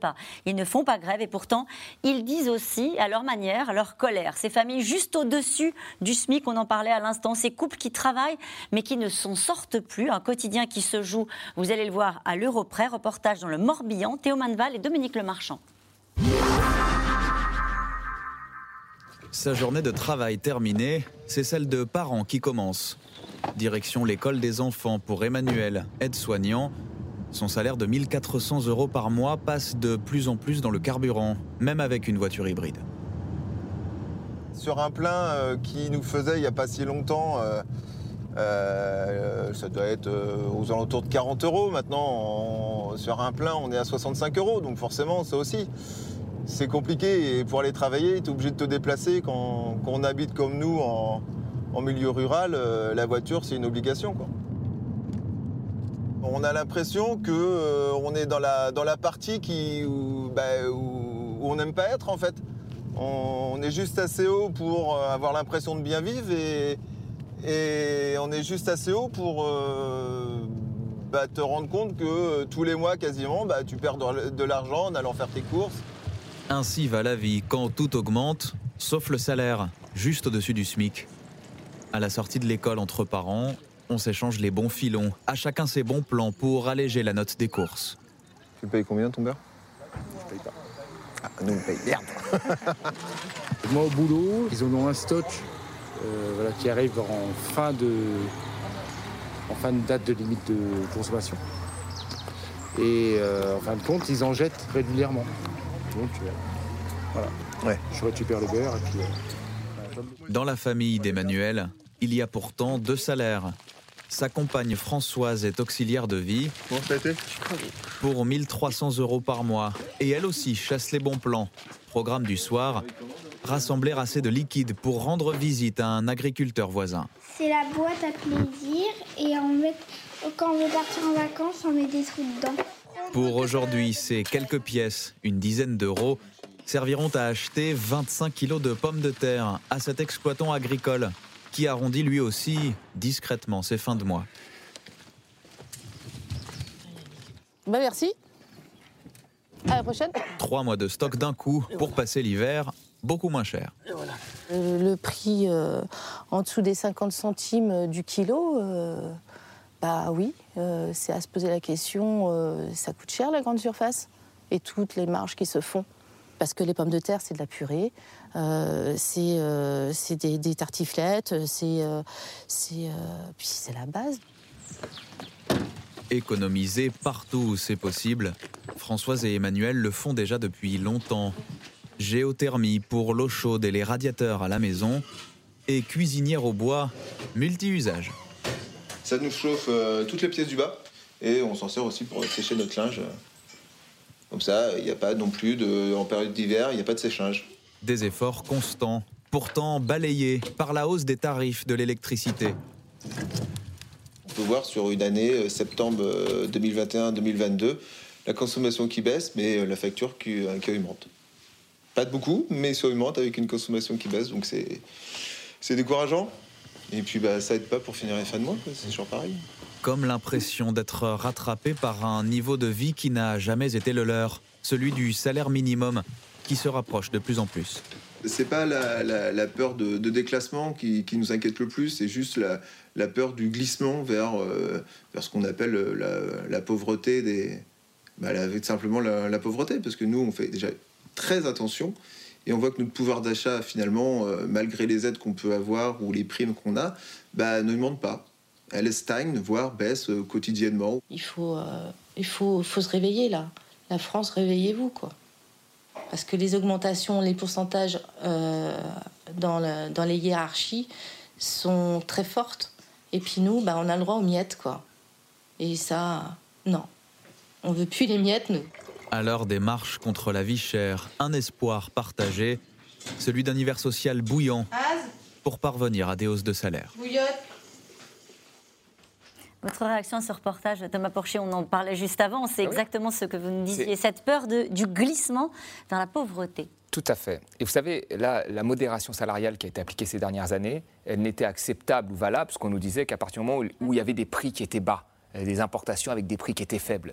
Ils ne font pas grève et pourtant, ils disent aussi, à leur manière, leur colère. Ces familles juste au-dessus du SMIC, on en parlait à l'instant, ces couples qui travaillent mais qui ne s'en sortent plus. Un quotidien qui se joue, vous allez le voir, à l'euro près. Reportage dans le Morbihan, Théo Manval et Dominique Lemarchand. Sa journée de travail terminée, c'est celle de parents qui commence. Direction l'école des enfants pour Emmanuel, aide-soignant, son salaire de 1400 euros par mois passe de plus en plus dans le carburant, même avec une voiture hybride. Sur un plein euh, qui nous faisait il n'y a pas si longtemps, euh, euh, ça doit être aux alentours de 40 euros. Maintenant, sur un plein, on est à 65 euros. Donc forcément, ça aussi, c'est compliqué. Et pour aller travailler, tu es obligé de te déplacer. Quand, on habite comme nous en, milieu rural, la voiture, c'est une obligation. On a l'impression qu'on euh, est dans la, partie qui, bah, où, on n'aime pas être en fait. On, est juste assez haut pour euh, avoir l'impression de bien vivre et, et on est juste assez haut pour euh, bah, te rendre compte que tous les mois quasiment bah, tu perds de l'argent en allant faire tes courses. Ainsi va la vie quand tout augmente, sauf le salaire, juste au-dessus du SMIC. À la sortie de l'école entre parents, on s'échange les bons filons, à chacun ses bons plans pour alléger la note des courses. Tu payes combien ton beurre? Je paye pas. Ah, nous on paye merde. Moi au boulot, ils ont un stock euh, voilà, qui arrive en fin de en fin de date de limite de consommation. Et euh, en fin de compte, ils en jettent régulièrement. Donc euh, voilà. Ouais. Je récupère le beurre et puis. Dans la famille d'Emmanuel, il y a pourtant deux salaires. Sa compagne Françoise est auxiliaire de vie. Pour 1300 euros par mois. Et elle aussi chasse les bons plans. Programme du soir rassembler assez de liquide pour rendre visite à un agriculteur voisin. C'est la boîte à plaisir et quand on veut partir en vacances, on met des trous dedans. Pour aujourd'hui, ces quelques pièces, une dizaine d'euros, serviront à acheter 25 kilos de pommes de terre à cet exploitant agricole qui arrondit lui aussi discrètement ses fins de mois. Bah merci. À la prochaine. Trois mois de stock d'un coup pour passer l'hiver beaucoup moins cher. Euh, le prix euh, en dessous des 50 centimes euh, du kilo, bah oui, c'est à se poser la question, ça coûte cher la grande surface et toutes les marges qui se font. Parce que les pommes de terre, c'est de la purée, euh, euh, c'est des, tartiflettes, c'est euh, c'est la base. Économiser partout où c'est possible, Françoise et Emmanuel le font déjà depuis longtemps. Géothermie pour l'eau chaude et les radiateurs à la maison et cuisinière au bois multi-usage. Ça nous chauffe euh, toutes les pièces du bas et on s'en sert aussi pour sécher notre linge. Comme ça, il n'y a pas non plus de, en période d'hiver, il n'y a pas de séchage. Des efforts constants, pourtant balayés par la hausse des tarifs de l'électricité. On peut voir sur une année, euh, septembre 2021-2022, euh, la consommation qui baisse, mais euh, la facture qui, qui augmente. Pas de beaucoup, mais ça augmente avec une consommation qui baisse, donc c'est décourageant. Et puis bah, ça aide pas pour finir les fins de mois, c'est toujours pareil. Comme l'impression d'être rattrapé par un niveau de vie qui n'a jamais été le leur, celui du salaire minimum, qui se rapproche de plus en plus. C'est pas la, peur de, déclassement qui, nous inquiète le plus, c'est juste la, peur du glissement vers, euh, vers ce qu'on appelle la, pauvreté des. Bah, simplement la, pauvreté, parce que nous, on fait déjà très attention et on voit que notre pouvoir d'achat, finalement, euh, malgré les aides qu'on peut avoir ou les primes qu'on a, bah, ne monte pas. Elle stagne, voire baisse euh, quotidiennement. Il faut, il faut, faut se réveiller là. La France, réveillez-vous quoi parce que les augmentations, les pourcentages euh, dans, dans, les hiérarchies sont très fortes. Et puis nous, bah, on a le droit aux miettes, quoi. Et ça, non. On veut plus les miettes, nous. À l'heure des marches contre la vie chère, un espoir partagé, celui d'un hiver social bouillant pour parvenir à des hausses de salaire. Votre réaction à ce reportage, Thomas Porcher, on en parlait juste avant, c'est ah exactement ce que vous nous disiez, cette peur de, du glissement dans la pauvreté. Tout à fait. Et vous savez, là, la modération salariale qui a été appliquée ces dernières années, elle n'était acceptable ou valable, parce qu'on nous disait qu'à partir du moment où il y avait des prix qui étaient bas, euh, des importations avec des prix qui étaient faibles.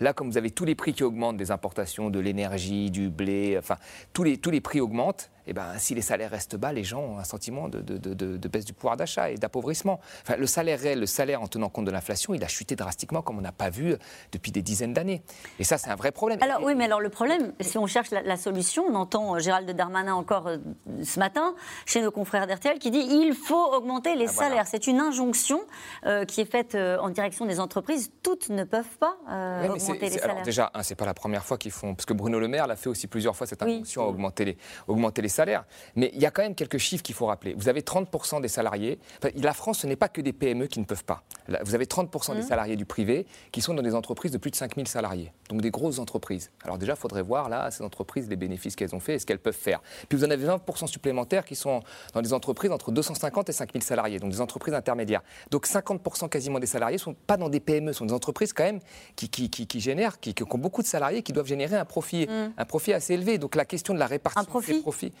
Là, comme vous avez tous les prix qui augmentent des importations, de l'énergie, du blé, enfin, tous les, tous les prix augmentent, et eh ben, si les salaires restent bas, les gens ont un sentiment de, de, baisse du pouvoir d'achat et d'appauvrissement. Enfin, le salaire réel, le salaire en tenant compte de l'inflation, il a chuté drastiquement comme on n'a pas vu depuis des dizaines d'années. Et ça, c'est un vrai problème. Alors oui, mais alors le problème, si on cherche la, solution, on entend euh, Gérald Darmanin encore euh, ce matin chez nos confrères d'RTL qui dit il faut augmenter les ah, salaires. C'est une injonction euh, qui est faite en direction des entreprises. Toutes ne peuvent pas augmenter les salaires. Alors déjà, ce c'est pas la première fois qu'ils font, parce que Bruno Le Maire l'a fait aussi plusieurs fois cette injonction à augmenter les, augmenter les salaires. Mais il y a quand même quelques chiffres qu'il faut rappeler. Vous avez 30% des salariés. la France, ce n'est pas que des PME qui ne peuvent pas. Vous avez 30% des mmh. salariés du privé qui sont dans des entreprises de plus de 5000 salariés. Donc des grosses entreprises. Alors déjà, il faudrait voir là, ces entreprises, les bénéfices qu'elles ont fait et ce qu'elles peuvent faire. Puis vous en avez 20% supplémentaires qui sont dans des entreprises entre 250 et 5000 salariés, donc des entreprises intermédiaires. Donc 50% quasiment des salariés ne sont pas dans des PME, sont des entreprises quand même qui, qui, génèrent, qui, ont beaucoup de salariés, qui doivent générer un profit, mmh. un profit assez élevé. Donc la question de la répartition des profits.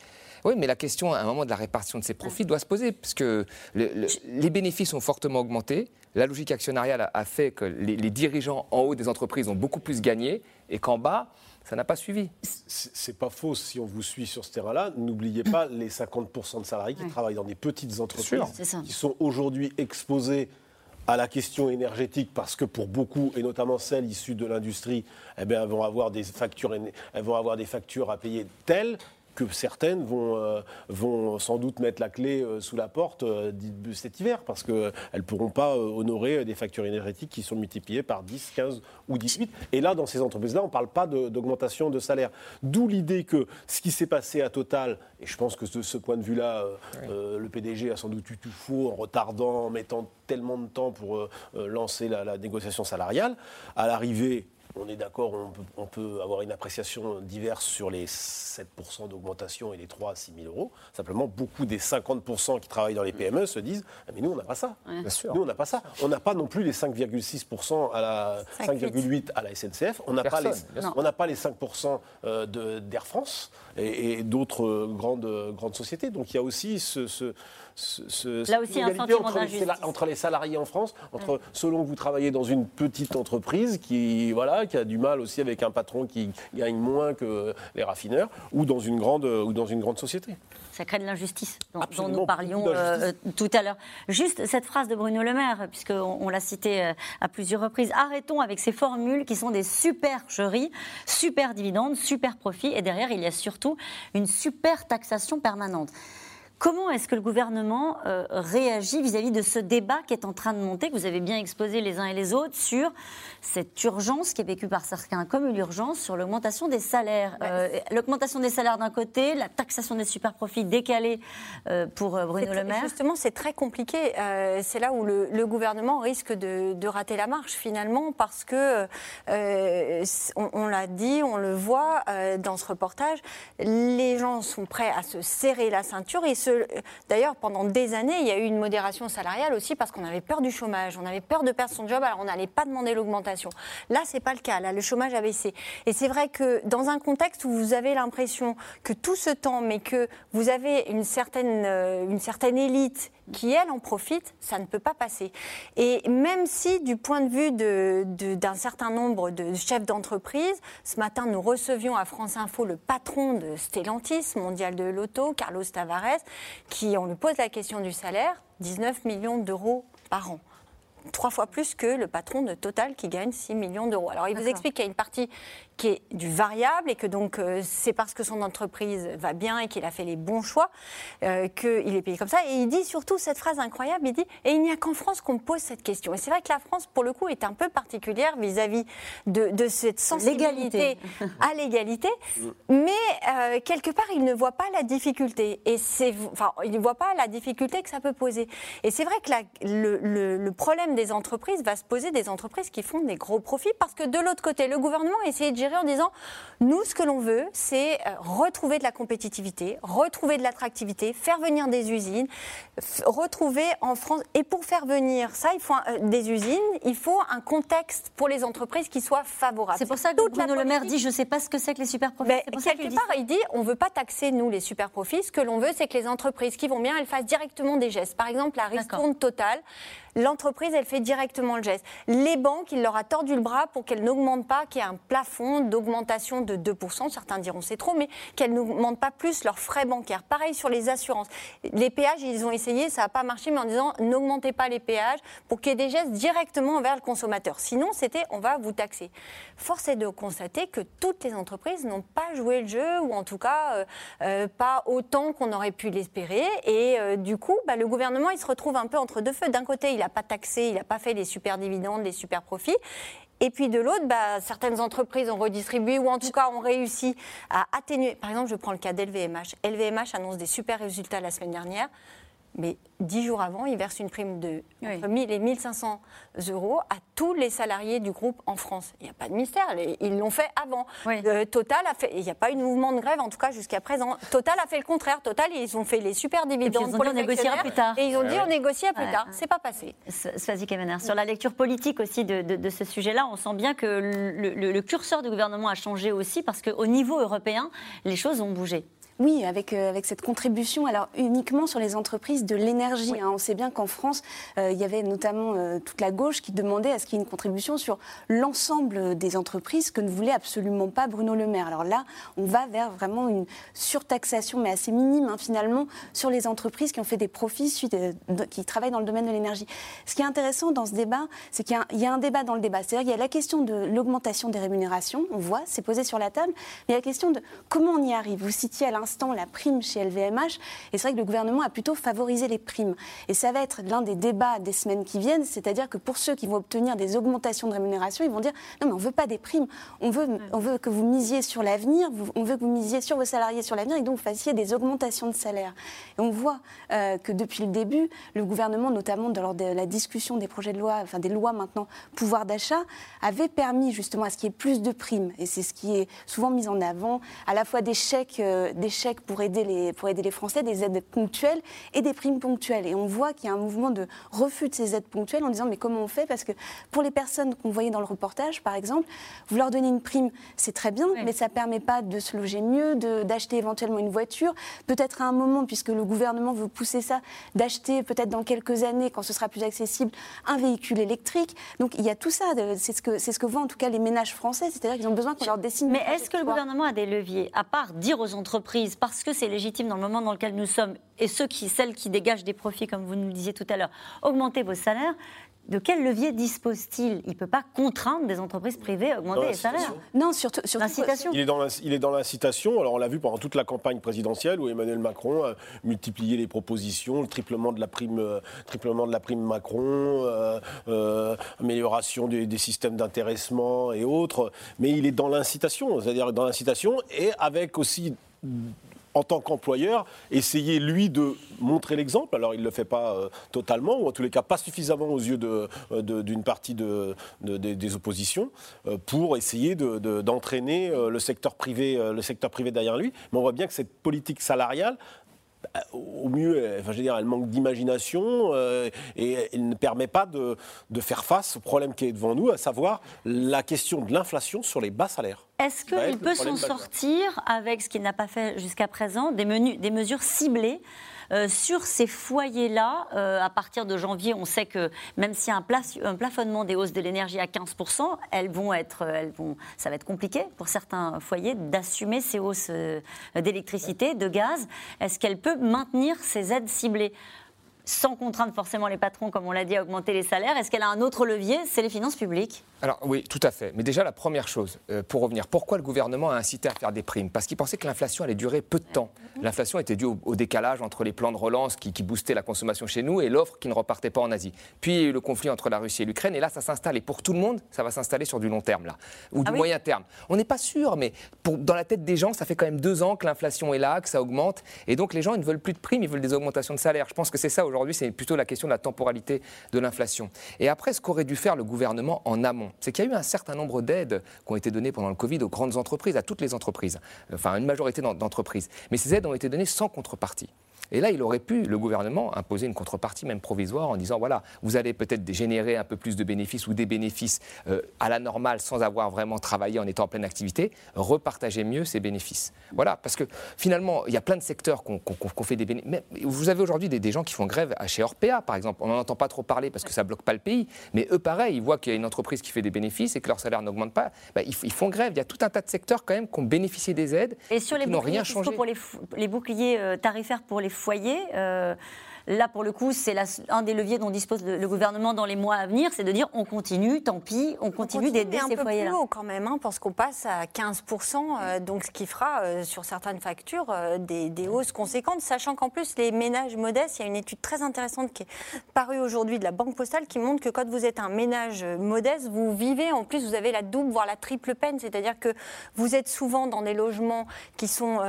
Oui, mais la question, à un moment de la répartition de ces profits, doit se poser, parce que les bénéfices ont fortement augmenté. La logique actionnariale a, fait que les, dirigeants en haut des entreprises ont beaucoup plus gagné, et qu'en bas, ça n'a pas suivi. C'est pas faux si on vous suit sur ce terrain-là. N'oubliez pas les 50% de salariés qui travaillent dans des petites entreprises, qui sont aujourd'hui exposés à la question énergétique parce que pour beaucoup, et notamment celles issues de l'industrie, eh elles vont avoir des factures à payer telles que certaines vont, euh, vont sans doute mettre la clé euh, sous la porte euh, cet hiver, parce qu'elles ne pourront pas honorer des factures énergétiques qui sont multipliées par 10, 15 ou 18. Et là, dans ces entreprises-là, on ne parle pas d'augmentation de, salaire. D'où l'idée que ce qui s'est passé à Total, et je pense que de ce point de vue-là, le PDG a sans doute eu tout faux en retardant, en mettant tellement de temps pour lancer la, la négociation salariale, à l'arrivée, on est d'accord, on peut, avoir une appréciation diverse sur les 7% d'augmentation et les 3 à 6 000 euros. Simplement, beaucoup des 50% qui travaillent dans les PME se disent ah, Mais nous, on n'a pas ça. Nous, on n'a pas ça. On n'a pas non plus les 5,6% à la 5,8% à la SNCF. On n'a pas, les, pas les 5% euh, d'Air France et, d'autres grandes, grandes sociétés. Donc il y a aussi ce Là aussi, un sentiment d'injustice. Entre les salariés en France, entre selon que vous travaillez dans une petite entreprise qui, voilà, qui a du mal aussi avec un patron qui gagne moins que les raffineurs, ou dans une grande, ou dans une grande société. Ça crée de l'injustice dont, nous parlions euh, tout à l'heure. Juste cette phrase de Bruno Le Maire, puisqu'on on, l'a cité euh, à plusieurs reprises. Arrêtons avec ces formules qui sont des supercheries, super dividendes, super profits, et derrière, il y a surtout une super taxation permanente. Comment est-ce que le gouvernement euh, réagit vis-à-vis de ce débat qui est en train de monter, que vous avez bien exposé les uns et les autres, sur cette urgence qui est vécue par certains comme une urgence sur l'augmentation des salaires euh, L'augmentation des salaires d'un côté, la taxation des superprofits décalée euh, pour Bruno Le Maire. Justement, c'est très compliqué. c'est là où le, gouvernement risque de, rater la marche finalement, parce que, on, on l'a dit, on le voit dans ce reportage, les gens sont prêts à se serrer la ceinture et se D'ailleurs, pendant des années, il y a eu une modération salariale aussi parce qu'on avait peur du chômage, on avait peur de perdre son job, alors on n'allait pas demander l'augmentation. Là, c'est pas le cas. Là, le chômage a baissé. Et c'est vrai que dans un contexte où vous avez l'impression que tout ce temps, mais que vous avez une certaine, euh, une certaine élite qui, elle, en profite, ça ne peut pas passer. Et même si, du point de vue d'un de, certain nombre de chefs d'entreprise, ce matin, nous recevions à France Info le patron de Stellantis, mondial de l'auto, Carlos Tavares, qui, on lui pose la question du salaire, 19 millions d'euros par an trois fois plus que le patron de Total qui gagne 6 millions d'euros. Alors il vous explique qu'il y a une partie qui est du variable et que donc euh, c'est parce que son entreprise va bien et qu'il a fait les bons choix euh, qu'il est payé comme ça. Et il dit surtout cette phrase incroyable, il dit « Et il n'y a qu'en France qu'on pose cette question ». Et c'est vrai que la France, pour le coup, est un peu particulière vis-à-vis de, cette sensibilité à l'égalité, mais euh, quelque part, il ne voit pas la difficulté. Et c'est, enfin, il ne voit pas la difficulté que ça peut poser. Et c'est vrai que le, le problème des entreprises va se poser des entreprises qui font des gros profits parce que de l'autre côté, le gouvernement a essayé de gérer en disant nous, ce que l'on veut, c'est euh, retrouver de la compétitivité, retrouver de l'attractivité, faire venir des usines, retrouver en France. Et pour faire venir ça, il faut euh, des usines, il faut un contexte pour les entreprises qui soit favorable. C'est pour ça que Toute Bruno Le Maire dit je ne sais pas ce que c'est que les super profits. Mais quelque part, il dit on ne veut pas taxer, nous, les super profits. Ce que l'on veut, c'est que les entreprises qui vont bien, elles fassent directement des gestes. Par exemple, la ristourne totale l'entreprise, elle fait directement le geste. Les banques, il leur a tordu le bras pour qu'elles n'augmentent pas, qu'il y ait un plafond d'augmentation de 2%. Certains diront c'est trop, mais qu'elles n'augmentent pas plus leurs frais bancaires. Pareil sur les assurances. Les péages, ils ont essayé, ça n'a pas marché, mais en disant n'augmentez pas les péages pour qu'il y ait des gestes directement vers le consommateur. Sinon, c'était on va vous taxer. Force est de constater que toutes les entreprises n'ont pas joué le jeu, ou en tout cas euh, euh, pas autant qu'on aurait pu l'espérer. Et euh, du coup, bah, le gouvernement, il se retrouve un peu entre deux feux. D'un côté, il a pas taxé, il n'a pas fait les super dividendes, les super profits. Et puis de l'autre, bah, certaines entreprises ont redistribué ou en tout cas ont réussi à atténuer. Par exemple, je prends le cas d'LVMH. LVMH annonce des super résultats la semaine dernière mais dix jours avant, ils versent une prime de 1000 et 1500 euros à tous les salariés du groupe en France. Il n'y a pas de mystère, ils l'ont fait avant. Euh, Total a fait, il n'y a pas eu de mouvement de grève en tout cas jusqu'à présent. Total a fait le contraire. Total, ils ont fait les super dividendes pour les négociera plus tard. Et ils ont dit on négociera plus tard. C'est pas passé. Swazi Kemener, sur la lecture politique aussi de, ce sujet-là, on sent bien que le, le curseur du gouvernement a changé aussi parce qu'au niveau européen, les choses ont bougé. Oui, avec, euh, avec cette contribution, alors uniquement sur les entreprises de l'énergie. Hein. on sait bien qu'en France, euh, il y avait notamment euh, toute la gauche qui demandait à ce qu'il y ait une contribution sur l'ensemble des entreprises que ne voulait absolument pas Bruno Le Maire. Alors là, on va vers vraiment une surtaxation, mais assez minime hein, finalement, sur les entreprises qui ont fait des profits, suite, qui travaillent dans le domaine de l'énergie. Ce qui est intéressant dans ce débat, c'est qu'il y, a un débat dans le débat. C'est-à-dire qu'il y a la question de l'augmentation des rémunérations, on voit, c'est posé sur la table, mais il y a la question de comment on y arrive. Vous citiez à la prime chez LVMH. Et c'est vrai que le gouvernement a plutôt favorisé les primes. Et ça va être l'un des débats des semaines qui viennent, c'est-à-dire que pour ceux qui vont obtenir des augmentations de rémunération, ils vont dire non mais on veut pas des primes, on veut, on veut que vous misiez sur l'avenir, on veut que vous misiez sur vos salariés sur l'avenir et donc vous fassiez des augmentations de salaire. Et on voit euh, que depuis le début, le gouvernement, notamment lors de la discussion des projets de loi, enfin des lois maintenant, pouvoir d'achat, avait permis justement à ce qu'il y ait plus de primes. Et c'est ce qui est souvent mis en avant, à la fois des chèques, euh, des chèques pour aider, les, pour aider les Français, des aides ponctuelles et des primes ponctuelles. Et on voit qu'il y a un mouvement de refus de ces aides ponctuelles en disant mais comment on fait? Parce que pour les personnes qu'on voyait dans le reportage, par exemple, vous leur donnez une prime, c'est très bien, mais ça ne permet pas de se loger mieux, d'acheter éventuellement une voiture. Peut-être à un moment, puisque le gouvernement veut pousser ça, d'acheter peut-être dans quelques années, quand ce sera plus accessible, un véhicule électrique. Donc il y a tout ça. C'est ce que, c'est ce que voient en tout cas les ménages français, c'est-à-dire qu'ils ont besoin qu'on leur dessine. Mais est-ce que le gouvernement a des leviers, à part dire aux entreprises entreprises, parce que c'est légitime dans le moment dans lequel nous sommes, et ceux qui, celles qui dégagent des profits, comme vous nous le disiez tout à l'heure, augmenter vos salaires, de quel levier dispose-t-il? Il ne peut pas contraindre des entreprises privées à augmenter les salaires. Non, surtout, surtout l'incitation. Il est dans l'incitation. Alors on l'a vu pendant toute la campagne présidentielle où Emmanuel Macron a multiplié les propositions, le triplement de la prime, euh, triplement de la prime Macron, euh, euh, amélioration des, des systèmes d'intéressement et autres. Mais il est dans l'incitation, c'est-à-dire dans l'incitation et avec aussi en tant qu'employeur, essayer, lui, de montrer l'exemple. Alors, il ne le fait pas euh, totalement, ou en tous les cas pas suffisamment aux yeux d'une de, partie de, des oppositions, euh, pour essayer d'entraîner euh, le, secteur privé, derrière lui. Mais on voit bien que cette politique salariale, au mieux, enfin, je veux dire, elle manque d'imagination et elle ne permet pas de, de, faire face au problème qui est devant nous, à savoir la question de l'inflation sur les bas salaires. Est-ce qu'il peut s'en sortir avec ce qu'il n'a pas fait jusqu'à présent, des, menus, des mesures ciblées euh, sur ces foyers-là, euh, à partir de janvier, on sait que même s'il y a un, plafonnement des hausses de l'énergie à 15%, elles vont être, elles vont, ça va être compliqué pour certains foyers d'assumer ces hausses euh, d'électricité, de gaz. Est-ce qu'elle peut maintenir ces aides ciblées? Sans contraindre forcément les patrons, comme on l'a dit, à augmenter les salaires. Est-ce qu'elle a un autre levier? C'est les finances publiques. Alors oui, tout à fait. Mais déjà, la première chose, euh, pour revenir, pourquoi le gouvernement a incité à faire des primes? Parce qu'il pensait que l'inflation allait durer peu de temps. L'inflation était due au, décalage entre les plans de relance qui, boostaient la consommation chez nous et l'offre qui ne repartait pas en Asie. Puis il y a eu le conflit entre la Russie et l'Ukraine, et là, ça s'installe. Et pour tout le monde, ça va s'installer sur du long terme, là, ou du ah moyen terme. On n'est pas sûr, mais pour, dans la tête des gens, ça fait quand même deux ans que l'inflation est là, que ça augmente. Et donc les gens, ils ne veulent plus de primes, ils veulent des augmentations de salaire. Je pense que c'est ça aujourd'hui, c'est plutôt la question de la temporalité de l'inflation. Et après, ce qu'aurait dû faire le gouvernement en amont, c'est qu'il y a eu un certain nombre d'aides qui ont été données pendant le Covid aux grandes entreprises, à toutes les entreprises, enfin une majorité d'entreprises. Mais ces aides ont été données sans contrepartie. Et là, il aurait pu, le gouvernement, imposer une contrepartie, même provisoire, en disant voilà, vous allez peut-être générer un peu plus de bénéfices ou des bénéfices euh, à la normale sans avoir vraiment travaillé en étant en pleine activité, repartagez mieux ces bénéfices. Voilà, parce que finalement, il y a plein de secteurs qu'on fait des bénéfices. Vous avez aujourd'hui des, gens qui font grève chez Orpea, par exemple. On n'en entend pas trop parler parce que ça bloque pas le pays. Mais eux, pareil, ils voient qu'il y a une entreprise qui fait des bénéfices et que leur salaire n'augmente pas. Bah, ils, font grève. Il y a tout un tas de secteurs quand même qui ont bénéficié des aides et sur les qui n'ont rien changé. Pour les, les boucliers euh, tarifaires pour les foyers. Euh, Là, pour le coup, c'est un des leviers dont dispose le, gouvernement dans les mois à venir, c'est de dire on continue, tant pis, on continue d'aider ces foyers-là. un peu plus haut quand même, hein, parce qu'on passe à 15%, euh, donc ce qui fera euh, sur certaines factures euh, des, hausses conséquentes, sachant qu'en plus, les ménages modestes, il y a une étude très intéressante qui est parue aujourd'hui de la Banque Postale qui montre que quand vous êtes un ménage modeste, vous vivez, en plus, vous avez la double, voire la triple peine, c'est-à-dire que vous êtes souvent dans des logements qui sont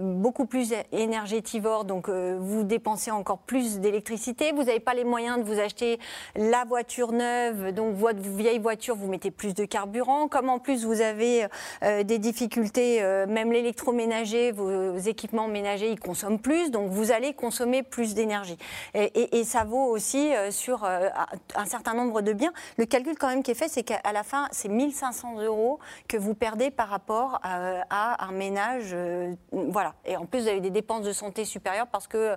beaucoup plus énergétivores, donc vous dépensez encore plus plus d'électricité, vous n'avez pas les moyens de vous acheter la voiture neuve, donc votre vieille voiture, vous mettez plus de carburant. Comme en plus vous avez euh, des difficultés, euh, même l'électroménager, vos équipements ménagers, ils consomment plus, donc vous allez consommer plus d'énergie. Et, ça vaut aussi euh, sur un certain nombre de biens. Le calcul quand même qui est fait, c'est qu'à la fin, c'est 1500 euros que vous perdez par rapport à un ménage. voilà. Et en plus, vous avez des dépenses de santé supérieures parce que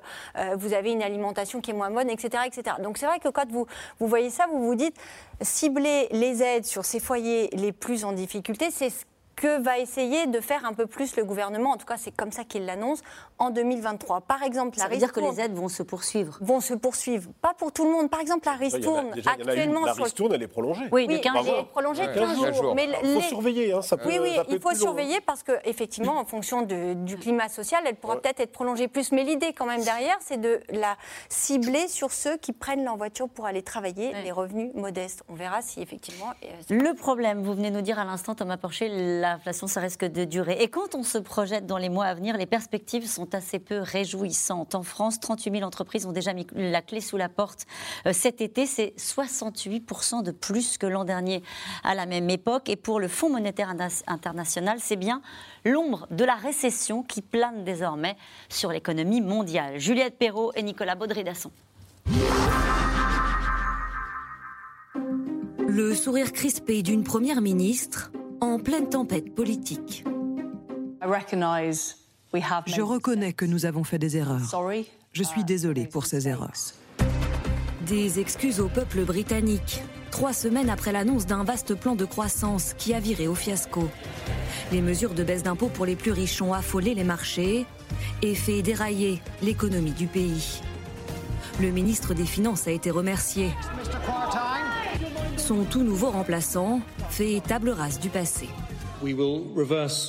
vous avez une alimentation qui est moins bonne, etc. etc. Donc c'est vrai que quand vous, vous voyez ça, vous vous dites, cibler les aides sur ces foyers les plus en difficulté, c'est ce que va essayer de faire un peu plus le gouvernement, en tout cas c'est comme ça qu'il l'annonce, en 2023. Par exemple, la Ça veut dire que les aides vont se poursuivre Vont se poursuivre. Pas pour tout le monde. Par exemple, la ristourne, actuellement... la ristourne, elle est prolongée. Oui, de 15 jours. Elle est prolongée de 15, jours. Mais il faut surveiller, hein, ça peut, Oui, oui, il faut surveiller parce qu'effectivement, en fonction de, du climat social, elle pourra peut-être être prolongée plus. Mais l'idée quand même derrière, c'est de la cibler sur ceux qui prennent leur voiture pour aller travailler, les revenus modestes. On verra si effectivement... Euh, le problème, vous venez nous dire à l'instant, Thomas Porcher, l'inflation, ça risque de durer. Et quand on se projette dans les mois à venir, les perspectives sont assez peu réjouissantes. En France, 38 000 entreprises ont déjà mis la clé sous la porte euh, cet été. C'est 68 de plus que l'an dernier à la même époque. Et pour le Fonds monétaire international, c'est bien l'ombre de la récession qui plane désormais sur l'économie mondiale. Juliette Perrault et Nicolas Baudry-Dasson. Le sourire crispé d'une première ministre en pleine tempête politique. Je reconnais que nous avons fait des erreurs. Je suis désolée pour ces erreurs. Des excuses au peuple britannique, trois semaines après l'annonce d'un vaste plan de croissance qui a viré au fiasco. Les mesures de baisse d'impôts pour les plus riches ont affolé les marchés et fait dérailler l'économie du pays. Le ministre des Finances a été remercié. Son tout nouveau remplaçant fait table rase du passé.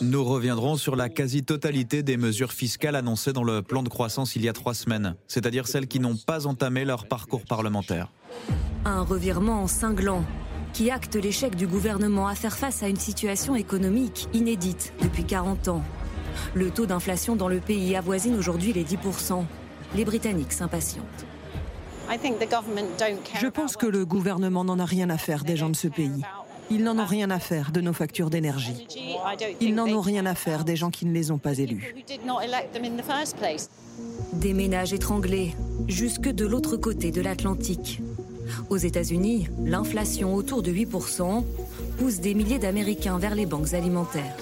Nous reviendrons sur la quasi-totalité des mesures fiscales annoncées dans le plan de croissance il y a trois semaines, c'est-à-dire celles qui n'ont pas entamé leur parcours parlementaire. Un revirement cinglant qui acte l'échec du gouvernement à faire face à une situation économique inédite depuis 40 ans. Le taux d'inflation dans le pays avoisine aujourd'hui les 10%. Les Britanniques s'impatientent. Je pense que le gouvernement n'en a rien à faire des gens de ce pays. Ils n'en ont rien à faire de nos factures d'énergie. Ils n'en ont rien à faire des gens qui ne les ont pas élus. Des ménages étranglés, jusque de l'autre côté de l'Atlantique. Aux États-Unis, l'inflation autour de 8% pousse des milliers d'Américains vers les banques alimentaires.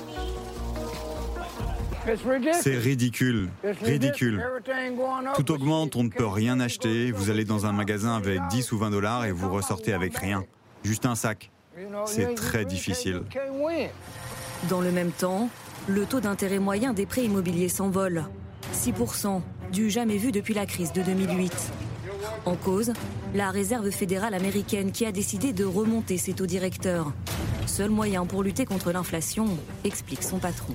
C'est ridicule, ridicule. Tout augmente, on ne peut rien acheter. Vous allez dans un magasin avec 10 ou 20 dollars et vous ressortez avec rien. Juste un sac. C'est très difficile. Dans le même temps, le taux d'intérêt moyen des prêts immobiliers s'envole. 6%, du jamais vu depuis la crise de 2008. En cause, la réserve fédérale américaine qui a décidé de remonter ses taux directeurs. Seul moyen pour lutter contre l'inflation, explique son patron.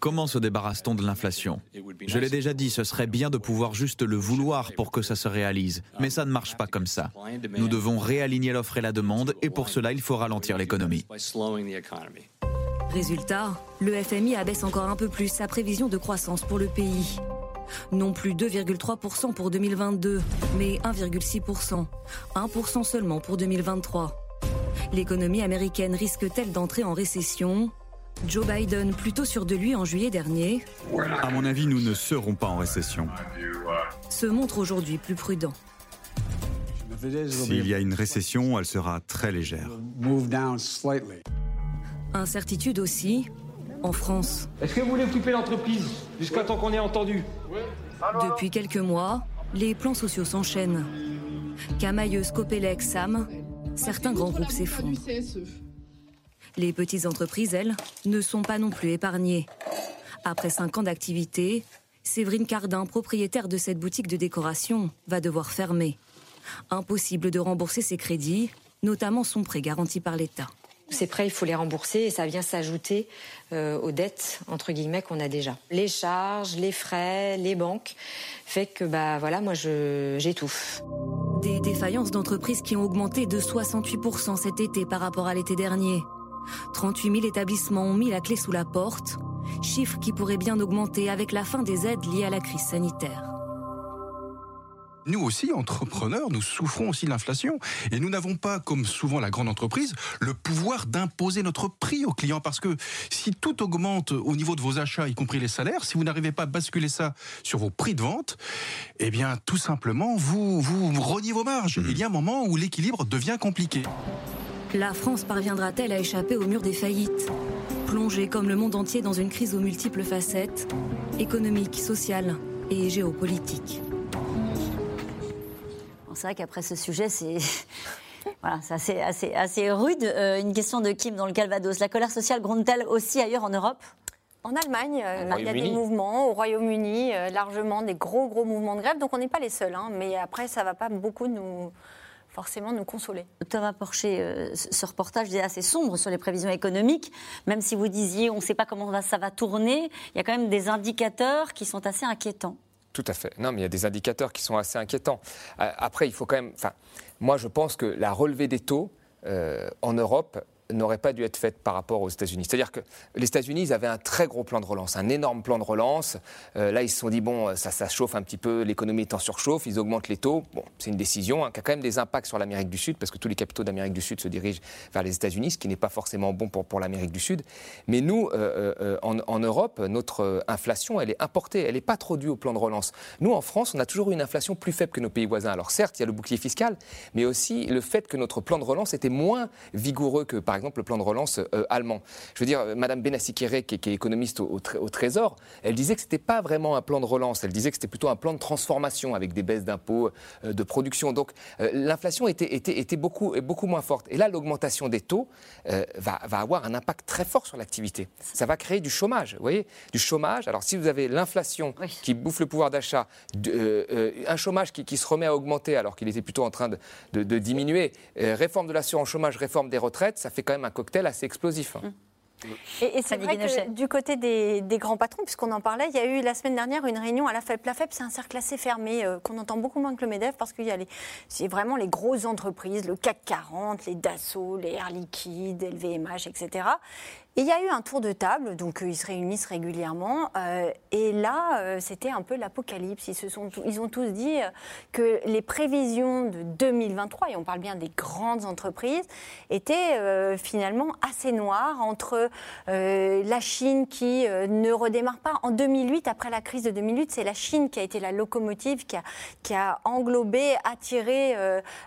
Comment se débarrasse-t-on de l'inflation? Je l'ai déjà dit, ce serait bien de pouvoir juste le vouloir pour que ça se réalise. Mais ça ne marche pas comme ça. Nous devons réaligner l'offre et la demande et pour cela, il faut ralentir l'économie. Résultat, le FMI abaisse encore un peu plus sa prévision de croissance pour le pays. Non plus 2,3% pour 2022, mais 1,6%. 1% seulement pour 2023. L'économie américaine risque-t-elle d'entrer en récession? Joe Biden, plutôt sûr de lui en juillet dernier, À mon avis, nous ne serons pas en récession. se montre aujourd'hui plus prudent. S'il y a une récession, elle sera très légère. Incertitude aussi, en France. Est-ce que vous voulez occuper l'entreprise jusqu'à temps qu'on ait entendu? Depuis quelques mois, les plans sociaux s'enchaînent. Camailleux, Scopelec, SAM, certains grands groupes s'effondrent. Les petites entreprises, elles, ne sont pas non plus épargnées. Après cinq ans d'activité, Séverine Cardin, propriétaire de cette boutique de décoration, va devoir fermer. Impossible de rembourser ses crédits, notamment son prêt garanti par l'État. Ces prêts, il faut les rembourser et ça vient s'ajouter euh, aux dettes entre guillemets qu'on a déjà. Les charges, les frais, les banques, fait que bah voilà, moi j'étouffe. Des défaillances d'entreprises qui ont augmenté de 68% cet été par rapport à l'été dernier. 38 000 établissements ont mis la clé sous la porte, chiffre qui pourrait bien augmenter avec la fin des aides liées à la crise sanitaire. Nous aussi, entrepreneurs, nous souffrons aussi de l'inflation. Et nous n'avons pas, comme souvent la grande entreprise, le pouvoir d'imposer notre prix aux clients. Parce que si tout augmente au niveau de vos achats, y compris les salaires, si vous n'arrivez pas à basculer ça sur vos prix de vente, eh bien, tout simplement, vous, vous reniez vos marges. Il y a un moment où l'équilibre devient compliqué. La France parviendra-t-elle à échapper au mur des faillites? Plongée comme le monde entier dans une crise aux multiples facettes, économique, sociale et géopolitique. C'est vrai qu'après ce sujet, c'est. Voilà, c'est assez, assez, assez rude. Euh, une question de Kim dans le Calvados. La colère sociale gronde-t-elle aussi ailleurs en Europe? En Allemagne, euh, il y a des mouvements, au Royaume-Uni, euh, largement des gros, gros mouvements de grève. Donc on n'est pas les seuls. hein. mais après, ça ne va pas beaucoup nous, forcément nous consoler. Thomas Porcher, euh, ce reportage est assez sombre sur les prévisions économiques. Même si vous disiez on ne sait pas comment ça va tourner, il y a quand même des indicateurs qui sont assez inquiétants. Tout à fait. Non, mais il y a des indicateurs qui sont assez inquiétants. Euh, Après, il faut quand même. Moi, je pense que la relevée des taux euh, en Europe n'aurait pas dû être faite par rapport aux États-Unis. C'est-à-dire que les États-Unis, ils avaient un très gros plan de relance, un énorme plan de relance. Euh, là, ils se sont dit, bon, ça, chauffe un petit peu, l'économie est en surchauffe, ils augmentent les taux. Bon, c'est une décision hein, qui a quand même des impacts sur l'Amérique du Sud, parce que tous les capitaux d'Amérique du Sud se dirigent vers les États-Unis, ce qui n'est pas forcément bon pour, l'Amérique du Sud. Mais nous, euh, euh, en, en Europe, notre inflation, elle est importée, elle n'est pas trop due au plan de relance. Nous, en France, on a toujours eu une inflation plus faible que nos pays voisins. Alors certes, il y a le bouclier fiscal, mais aussi le fait que notre plan de relance était moins vigoureux que, par exemple le plan de relance allemand. Je veux dire, Madame Benassi-Kéré, qui, est économiste au, Trésor, elle disait que ce n'était pas vraiment un plan de relance, elle disait que c'était plutôt un plan de transformation avec des baisses d'impôts, de production. Donc l'inflation était, était, était, beaucoup, beaucoup moins forte. Et là, l'augmentation des taux va, va avoir un impact très fort sur l'activité. Ça va créer du chômage, vous voyez? Du chômage. Alors si vous avez l'inflation qui bouffe le pouvoir d'achat, un chômage qui, se remet à augmenter alors qu'il était plutôt en train de, diminuer, réforme de l'assurance chômage, réforme des retraites, ça fait quand même un cocktail assez explosif. Hein. Mmh. Et, c'est vrai que du côté des, grands patrons, puisqu'on en parlait, il y a eu la semaine dernière une réunion à la FEP. La FEP, c'est un cercle assez fermé euh, qu'on entend beaucoup moins que le MEDEF parce qu'il y a c'est vraiment les grosses entreprises, le CAC 40, les Dassault, les Air Liquide, LVMH, etc il y a eu un tour de table, donc euh, ils se réunissent régulièrement, euh, et là, euh, c'était un peu l'apocalypse. Ils, ils ont tous dit que les prévisions de 2023, et on parle bien des grandes entreprises, étaient finalement assez noires entre la Chine qui ne redémarre pas. En 2008, après la crise de 2008, c'est la Chine qui a été la locomotive, qui a, qui a englobé, attiré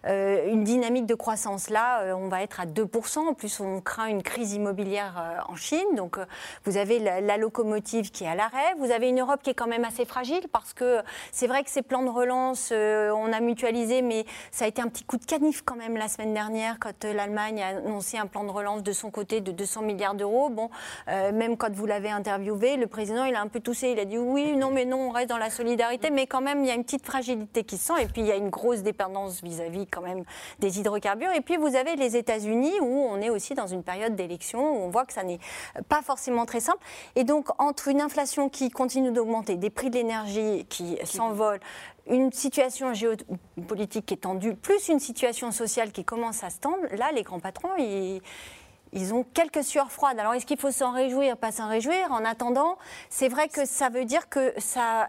une dynamique de croissance. Là, on va être à 2%, en plus on craint une crise immobilière en Chine. Donc euh, vous avez la, locomotive qui est à l'arrêt. Vous avez une Europe qui est quand même assez fragile parce que c'est vrai que ces plans de relance, euh, on a mutualisé, mais ça a été un petit coup de canif quand même la semaine dernière quand euh, l'Allemagne a annoncé un plan de relance de son côté de 200 milliards d'euros. Bon, même quand vous l'avez interviewé, le président il a un peu toussé. Il a dit oui, non, mais non, on reste dans la solidarité, mais quand même il y a une petite fragilité qui se sent. Et puis il y a une grosse dépendance vis-à-vis quand même des hydrocarbures. Et puis vous avez les États-Unis où on est aussi dans une période d'élection où on voit que ça n'est pas forcément très simple. Et donc, entre une inflation qui continue d'augmenter, des prix de l'énergie qui s'envolent, une situation géopolitique qui est tendue, plus une situation sociale qui commence à se tendre, là, les grands patrons, ils, ils ont quelques sueurs froides. Alors, est-ce qu'il faut s'en réjouir, pas s'en réjouir? En attendant, c'est vrai que ça veut dire que ça,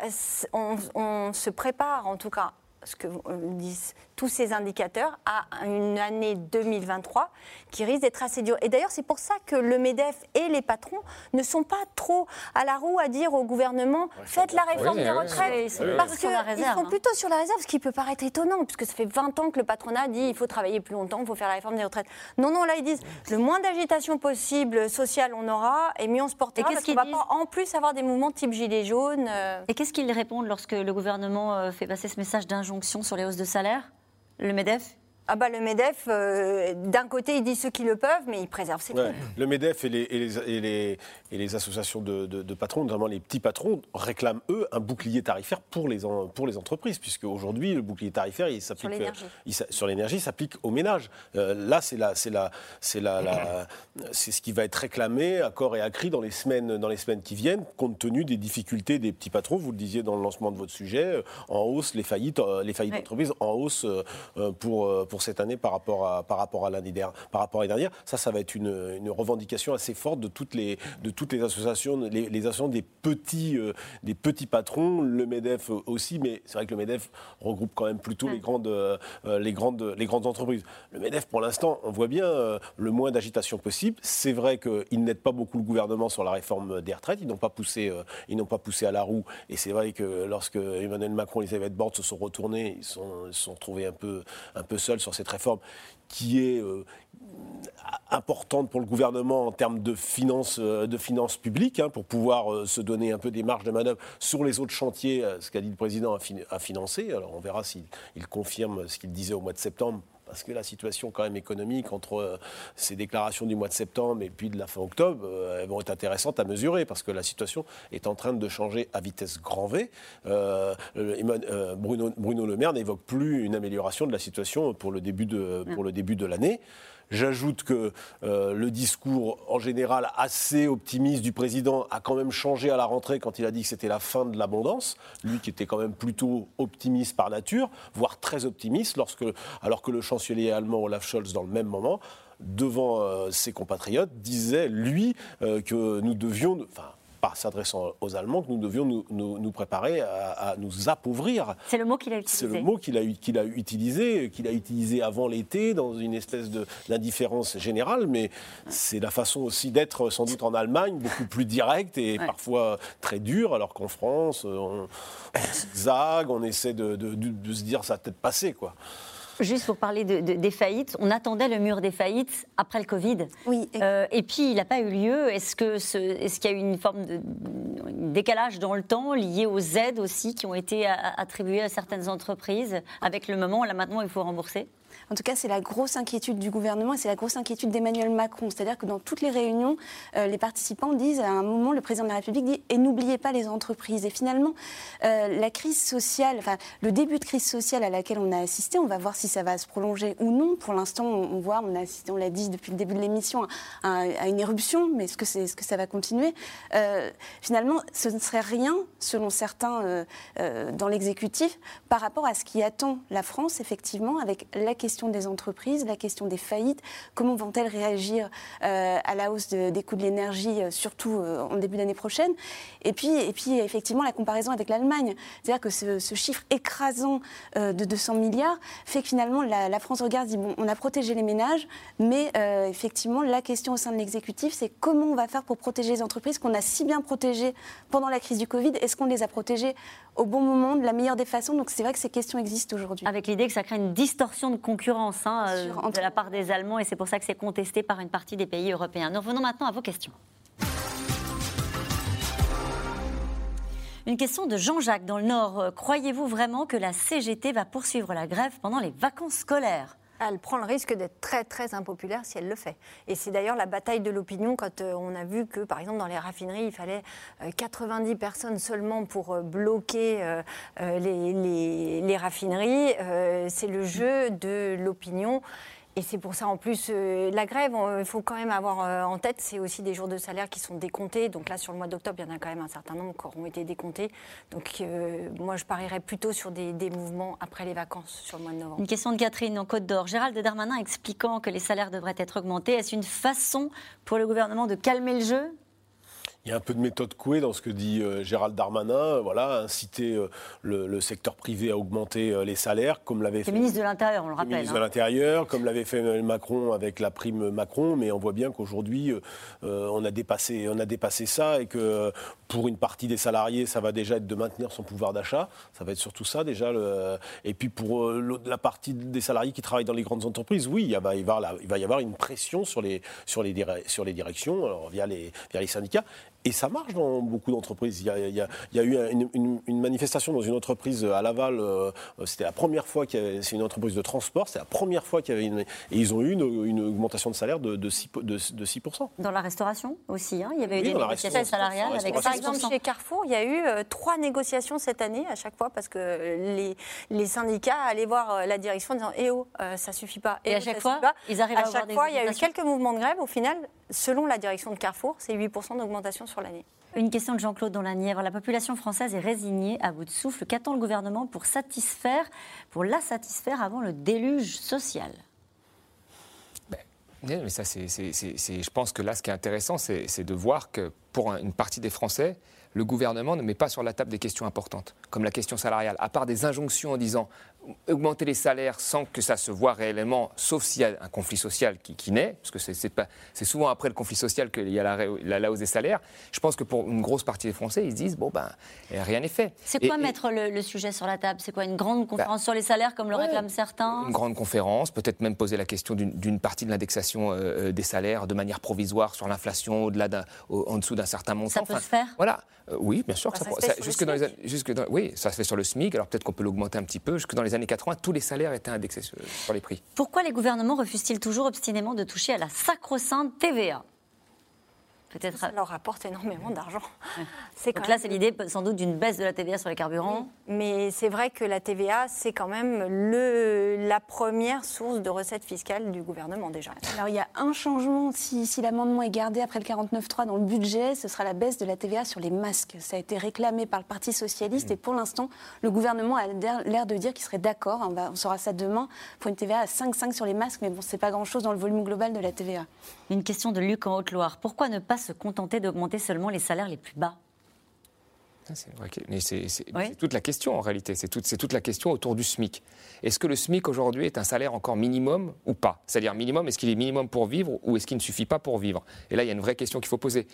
on, on se prépare, en tout cas, ce que disent tous ces indicateurs à une année 2023 qui risque d'être assez dure. Et d'ailleurs, c'est pour ça que le MEDEF et les patrons ne sont pas trop à la roue à dire au gouvernement faites la réforme des retraites. parce qu'ils sont plutôt sur la réserve, ce qui peut paraître étonnant, puisque ça fait 20 ans que le patronat dit il faut travailler plus longtemps, il faut faire la réforme des retraites. Non, non, là, ils disent le moins d'agitation possible sociale on aura, et mieux on se portera, parce qu'on ne va pas en plus avoir des mouvements type gilet jaune. Euh. Et qu'est-ce qu'ils répondent lorsque le gouvernement euh, fait passer ce message d'injonction sur les hausses de salaire? Le MEDEF? Ah bah le MEDEF, euh, d'un côté, il dit ceux qui le peuvent, mais il préserve ses ouais. Le MEDEF et les, et les, et les, associations de, patrons, notamment les petits patrons, réclament, eux, un bouclier tarifaire pour les, pour les entreprises, puisque aujourd'hui, le bouclier tarifaire, il s'applique sur l'énergie, s'applique aux ménages. Euh, là, c'est la, la, la, ce qui va être réclamé à corps et à cri dans les semaines, dans les semaines qui viennent, compte tenu des difficultés des petits patrons. Vous le disiez dans le lancement de votre sujet, euh, en hausse les faillites, les faillites d'entreprises en hausse pour, pour cette année par rapport à, par rapport à l'année dernière. Par rapport à dernière. Ça, ça va être une, une, revendication assez forte de toutes les, de toutes les associations, les, associations des petits, euh, des petits patrons, le MEDEF aussi, mais c'est vrai que le MEDEF regroupe quand même plutôt les, grandes, euh, les, grandes, les grandes entreprises. Le MEDEF, pour l'instant, on voit bien euh, le moins d'agitation possible. C'est vrai qu'ils n'aident pas beaucoup le gouvernement sur la réforme des retraites. Ils n'ont pas poussé, ils n'ont pas poussé à la roue. Et c'est vrai que lorsque Emmanuel Macron et Elisabeth Borne se sont retournés, ils sont, se sont retrouvés un peu, un peu seuls sur cette réforme qui est euh, importante pour le gouvernement en termes de finances, euh, publiques, hein, pour pouvoir euh, se donner un peu des marges de manœuvre sur les autres chantiers, ce qu'a dit le président à, financer. Alors on verra s'il confirme ce qu'il disait au mois de septembre parce que la situation quand même économique entre euh, ces déclarations du mois de septembre et puis de la fin octobre, euh, elles vont être intéressantes à mesurer parce que la situation est en train de changer à vitesse grand V. Euh, Bruno, Bruno Le Maire n'évoque plus une amélioration de la situation pour le début de, pour le début de l'année. J'ajoute que euh, le discours en général assez optimiste du président a quand même changé à la rentrée quand il a dit que c'était la fin de l'abondance. Lui qui était quand même plutôt optimiste par nature, voire très optimiste, alors que le chancelier allemand Olaf Scholz, dans le même moment, devant euh, ses compatriotes, disait, lui, euh, que nous devions... Enfin, pas s'adressant aux Allemands, que nous devions nous, nous, préparer à, nous appauvrir. C'est le mot qu'il a utilisé. C'est le mot qu'il a, qu'il a utilisé, qu'il a utilisé avant l'été, dans une espèce d'indifférence générale, mais c'est la façon aussi d'être sans doute en Allemagne, beaucoup plus directe et parfois très dure, alors qu'en France, on, on, on essaie de, de, se dire ça a peut-être passé, quoi. Juste pour parler des faillites, on attendait le mur des faillites après le Covid. Oui. Euh, et puis, il n'a pas eu lieu. Est-ce qu'il est y a eu une forme de décalage dans le temps lié aux aides aussi qui ont été attribuées à certaines entreprises avec le moment où là maintenant il faut rembourser? En tout cas, c'est la grosse inquiétude du gouvernement et c'est la grosse inquiétude d'Emmanuel Macron. C'est-à-dire que dans toutes les réunions, euh, les participants disent à un moment, le président de la République dit et n'oubliez pas les entreprises. Et finalement, euh, la crise sociale, enfin le début de crise sociale à laquelle on a assisté, on va voir si ça va se prolonger ou non. Pour l'instant, on, voit, on a assisté, on l'a dit depuis le début de l'émission, à, une éruption. Mais est-ce que, ce que ça va continuer? Euh, Finalement, ce ne serait rien, selon certains dans l'exécutif, par rapport à ce qui attend la France, effectivement, avec la question des entreprises, la question des faillites, comment vont-elles réagir euh, à la hausse des coûts de l'énergie, euh, surtout euh, en début d'année prochaine. Et puis, et puis, effectivement, la comparaison avec l'Allemagne. C'est-à-dire que ce, chiffre écrasant de 200 milliards fait que finalement, la, France regarde, dit, bon, on a protégé les ménages, mais effectivement, la question au sein de l'exécutif, c'est comment on va faire pour protéger les entreprises qu'on a si bien protégées pendant la crise du Covid? Est-ce qu'on les a protégées au bon moment, de la meilleure des façons Donc c'est vrai que ces questions existent aujourd'hui. Avec l'idée que ça crée une distorsion de concurrence Hein, euh, de la part des Allemands et c'est pour ça que c'est contesté par une partie des pays européens. Nous revenons maintenant à vos questions. Une question de Jean-Jacques dans le Nord. Euh, croyez-vous vraiment que la CGT va poursuivre la grève pendant les vacances scolaires? Elle prend le risque d'être très très impopulaire si elle le fait. Et c'est d'ailleurs la bataille de l'opinion quand euh, on a vu que, par exemple, dans les raffineries, il fallait 90 euh, personnes seulement pour euh, bloquer les, les, raffineries. c'est le jeu de l'opinion. Et c'est pour ça, en plus, euh, la grève, il faut quand même avoir euh, en tête, c'est aussi des jours de salaire qui sont décomptés. Donc là, sur le mois d'octobre, il y en a quand même un certain nombre qui auront été décomptés. Donc euh, moi, je parierais plutôt sur des, des, mouvements après les vacances, sur le mois de novembre. Une question de Catherine en Côte d'Or. Gérald Darmanin expliquant que les salaires devraient être augmentés. Est-ce une façon pour le gouvernement de calmer le jeu? Il y a un peu de méthode couée dans ce que dit euh, Gérald Darmanin, euh, voilà, inciter euh, le, secteur privé à augmenter les salaires, comme l'avait fait. Le ministre de l'Intérieur, on le rappelle. Le ministre de hein. l'Intérieur, comme l'avait fait Macron avec la prime Macron, mais on voit bien qu'aujourd'hui, on, a dépassé, on a dépassé ça et que pour une partie des salariés, ça va déjà être de maintenir son pouvoir d'achat. Ça va être surtout ça déjà. Le... Et puis pour la partie des salariés qui travaillent dans les grandes entreprises, oui, il, va, y avoir, il va y avoir une pression sur les, sur les, sur les directions, alors via, les, via les syndicats. Et ça marche dans beaucoup d'entreprises. Il, y a, eu une, manifestation dans une entreprise à Laval. Euh, c'était la première fois qu'il y avait. C'est une entreprise de transport. C'est la première fois qu'il y avait une. Et ils ont eu une, augmentation de salaire de, de, 6, de, 6%. Dans la restauration aussi. Hein. il y avait eu des négociations salariales. Avec Par exemple, chez Carrefour, il y a eu euh, trois négociations cette année à chaque fois parce que les, les syndicats allaient voir euh, la direction en disant Eh oh, ça suffit pas. Et, à chaque fois, ils arrivent à, à chaque fois, il y a eu quelques mouvements de grève. Au final, selon la direction de Carrefour, c'est 8% d'augmentation sur l'année. Une question de Jean-Claude dans la Nièvre. La population française est résignée à bout de souffle. Qu'attend le gouvernement pour satisfaire, pour la satisfaire avant le déluge social? Ben, mais ça, c'est, je pense que là, ce qui est intéressant, c'est de voir que pour une partie des Français, le gouvernement ne met pas sur la table des questions importantes, comme la question salariale, à part des injonctions en disant augmenter les salaires sans que ça se voit réellement, sauf s'il y a un conflit social qui, naît, parce que c'est souvent après le conflit social qu'il y a la, hausse des salaires. Je pense que pour une grosse partie des Français, ils se disent bon ben rien n'est fait. C'est quoi mettre le, sujet sur la table? C'est quoi une grande conférence bah, sur les salaires comme le réclament certains? Une grande conférence, peut-être même poser la question d'une partie de l'indexation euh, euh, des salaires de manière provisoire sur l'inflation au-delà en dessous d'un certain montant. Ça peut se faire? Voilà, euh, oui, bien sûr. Bah, ça, jusque dans les, jusque dans, oui, ça se fait sur le SMIC. Alors peut-être qu'on peut l'augmenter un petit peu jusque dans les années 80, tous les salaires étaient indexés sur, les prix. Pourquoi les gouvernements refusent-ils toujours obstinément de toucher à la sacro-sainte TVA Peut-être. Ça leur rapporte énormément d'argent. Donc là, c'est l'idée sans doute d'une baisse de la TVA sur les carburants. mais c'est vrai que la TVA, c'est quand même le, la première source de recettes fiscales du gouvernement déjà. Alors il y a un changement, si, si l'amendement est gardé après le 49.3 dans le budget, ce sera la baisse de la TVA sur les masques. Ça a été réclamé par le Parti socialiste mmh. et pour l'instant, le gouvernement a l'air de dire qu'il serait d'accord, on, on saura ça demain, pour une TVA à 5,5 sur les masques, mais bon, c'est pas grand-chose dans le volume global de la TVA. Une question de Luc en Haute-Loire. Pourquoi ne pas se contenter d'augmenter seulement les salaires les plus bas c'est toute la question en réalité, c'est toute, toute, la question autour du SMIC. Est-ce que le SMIC aujourd'hui est un salaire encore minimum ou pas? C'est-à-dire minimum, est-ce qu'il est minimum pour vivre ou est-ce qu'il ne suffit pas pour vivre? Et là, il y a une vraie question qu'il faut poser.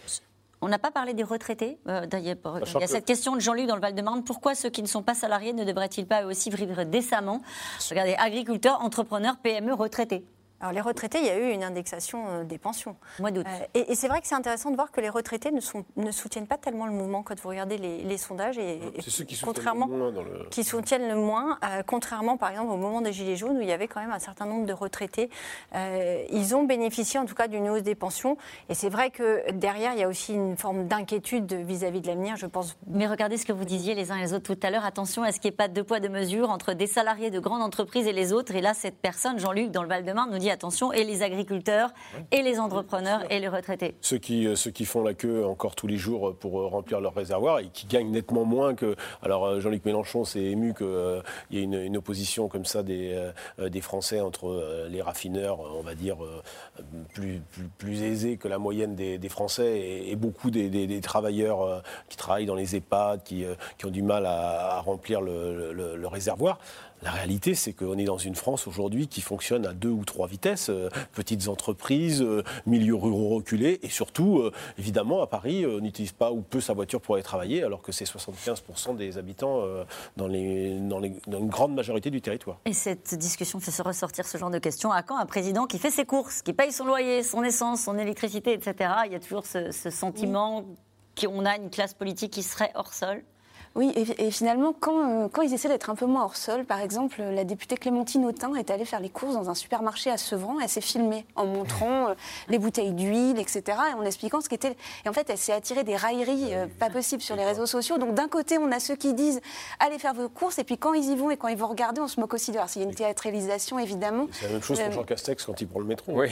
On n'a pas parlé des retraités. Euh, il y a, cette question de Jean-Luc dans le Val-de-Marne. Pourquoi ceux qui ne sont pas salariés ne devraient-ils pas aussi vivre décemment? Regardez, agriculteurs, entrepreneurs, PME, retraités. Alors les retraités, il y a eu une indexation euh, des pensions. Mois d'août. Euh, et, c'est vrai que c'est intéressant de voir que les retraités ne, sont, ne, soutiennent pas tellement le mouvement quand vous regardez les, sondages. Et, c'est ceux qui contrairement, soutiennent le moins. le... Qui soutiennent le moins, euh, contrairement par exemple au moment des Gilets jaunes où il y avait quand même un certain nombre de retraités. ils ont bénéficié en tout cas d'une hausse des pensions. Et c'est vrai que derrière, il y a aussi une forme d'inquiétude vis-à-vis de l'avenir, je pense. Mais regardez ce que vous disiez les uns et les autres tout à l'heure. Attention à ce qu'il n'y ait pas de deux poids, deux mesures entre des salariés de grandes entreprises et les autres. Et là, cette personne, Jean-Luc, dans le Val-de-Marne, nous dit attention, et les agriculteurs et les entrepreneurs et les retraités. Ceux qui, euh, ceux qui font la queue encore tous les jours pour euh, remplir leur réservoir et qui gagnent nettement moins que. Alors euh, Jean-Luc Mélenchon s'est ému qu'il y ait une, opposition comme ça des, des Français entre les raffineurs, on va dire, plus, plus, aisés que la moyenne des, Français et, beaucoup des, travailleurs qui travaillent dans les EHPAD, qui, qui ont du mal à, remplir le réservoir. La réalité, c'est qu'on est dans une France aujourd'hui qui fonctionne à deux ou trois vitesses, euh, petites entreprises, euh, milieux ruraux reculés, et surtout, euh, évidemment, à Paris, on n'utilise pas ou peu sa voiture pour aller travailler, alors que c'est 75% des habitants dans, les, dans, les, dans, une grande majorité du territoire. Et cette discussion fait se ressortir ce genre de questions. À quand un président qui fait ses courses, qui paye son loyer, son essence, son électricité, etc. Il y a toujours ce, sentiment qu'on a une classe politique qui serait hors sol? Oui, et, finalement, quand, euh, quand, ils essaient d'être un peu moins hors sol, par exemple, la députée Clémentine Autain est allée faire les courses dans un supermarché à Sevran. Elle s'est filmée en montrant euh, les bouteilles d'huile, etc. et en expliquant ce qu'était. Et en fait, elle s'est attirée des railleries euh, pas possibles sur les réseaux sociaux. Donc d'un côté, on a ceux qui disent allez faire vos courses, et puis quand ils y vont et quand ils vont regarder, on se moque aussi de leur. S'il y a une théâtralisation, évidemment. C'est la même chose pour Jean Castex quand il prend le métro. Oui.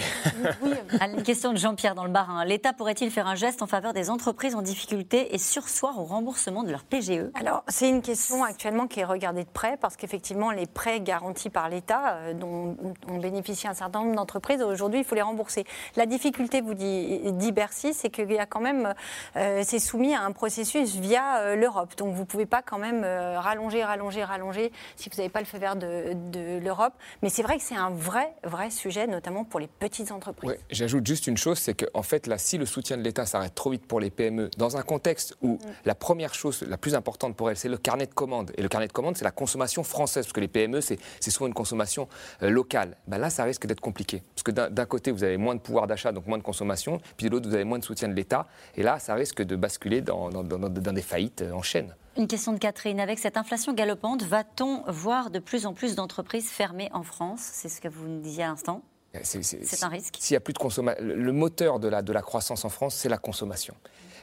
oui. Une question de Jean-Pierre dans le Barin. L'État pourrait-il faire un geste en faveur des entreprises en difficulté et sursoir au remboursement de leur PGE Alors, c'est une question actuellement qui est regardée de près parce qu'effectivement, les prêts garantis par l'État, euh, dont ont bénéficié un certain nombre d'entreprises, aujourd'hui, il faut les rembourser. La difficulté, vous dit, dit Bercy, c'est qu'il y a quand même, euh, c'est soumis à un processus via euh, l'Europe. Donc vous ne pouvez pas quand même rallonger, rallonger, rallonger si vous n'avez pas le feu vert de, de l'Europe. Mais c'est vrai que c'est un vrai, vrai sujet, notamment pour les petites entreprises. Ouais, J'ajoute juste une chose, c'est qu'en fait, là, si le soutien de l'État s'arrête trop vite pour les PME, dans un contexte où mm. la première chose, la plus importante pour elles, c'est le carnet de commande. Et le carnet de commande, c'est la consommation française, parce que les PME, c'est souvent une consommation euh, locale. Ben là, ça risque d'être compliqué. Parce que d'un côté, vous avez moins de pouvoir d'achat, donc moins de consommation, puis de l'autre, vous avez moins de soutien de l'État. Et là, ça risque de basculer dans, des faillites euh, en chaîne. Une question de Catherine. Avec cette inflation galopante, va-t-on voir de plus en plus d'entreprises fermées en France? C'est ce que vous nous disiez à l'instant. C'est un risque. S'il y a plus de consommation, le moteur de la, de la croissance en France, c'est la consommation.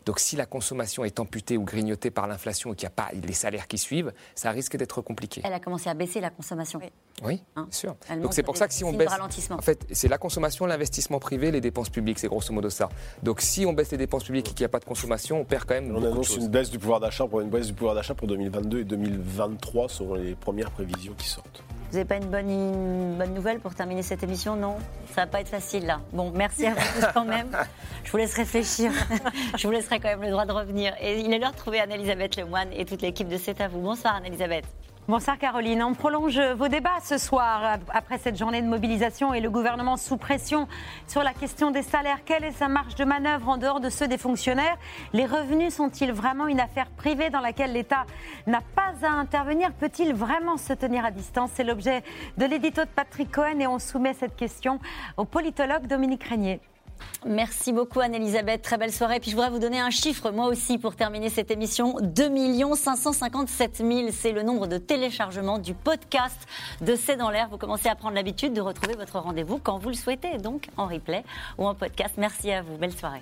Donc si la consommation est amputée ou grignotée par l'inflation et qu'il n'y a pas les salaires qui suivent, ça risque d'être compliqué. Elle a commencé à baisser la consommation. Oui, hein bien sûr. Donc c'est pour ça que si on baisse, en fait, c'est la consommation, l'investissement privé, les dépenses publiques, c'est grosso modo ça. Donc si on baisse les dépenses publiques et qu'il n'y a pas de consommation, on perd quand même. On annonce une baisse du pouvoir d'achat pour une baisse du pouvoir d'achat pour 2022 et 2023 selon les premières prévisions qui sortent. Vous n'avez pas une bonne, bonne nouvelle pour terminer cette émission Non? Ça va pas être facile là. Bon, merci à vous tous quand même. Je vous laisse réfléchir. Je vous laisserai quand même le droit de revenir. Et il est l'heure de trouver Anne-Elisabeth Lemoine et toute l'équipe de C'est à vous. Bonsoir Anne-Elisabeth. Bonsoir Caroline. On prolonge vos débats ce soir après cette journée de mobilisation et le gouvernement sous pression sur la question des salaires. Quelle est sa marge de manœuvre en dehors de ceux des fonctionnaires? Les revenus sont-ils vraiment une affaire privée dans laquelle l'État n'a pas à intervenir? Peut-il vraiment se tenir à distance? C'est l'objet de l'édito de Patrick Cohen et on soumet cette question au politologue Dominique Régnier. Merci beaucoup Anne-Elisabeth, très belle soirée. Puis je voudrais vous donner un chiffre moi aussi pour terminer cette émission. 2 557 000, c'est le nombre de téléchargements du podcast de C'est dans l'air. Vous commencez à prendre l'habitude de retrouver votre rendez-vous quand vous le souhaitez, donc en replay ou en podcast. Merci à vous, belle soirée.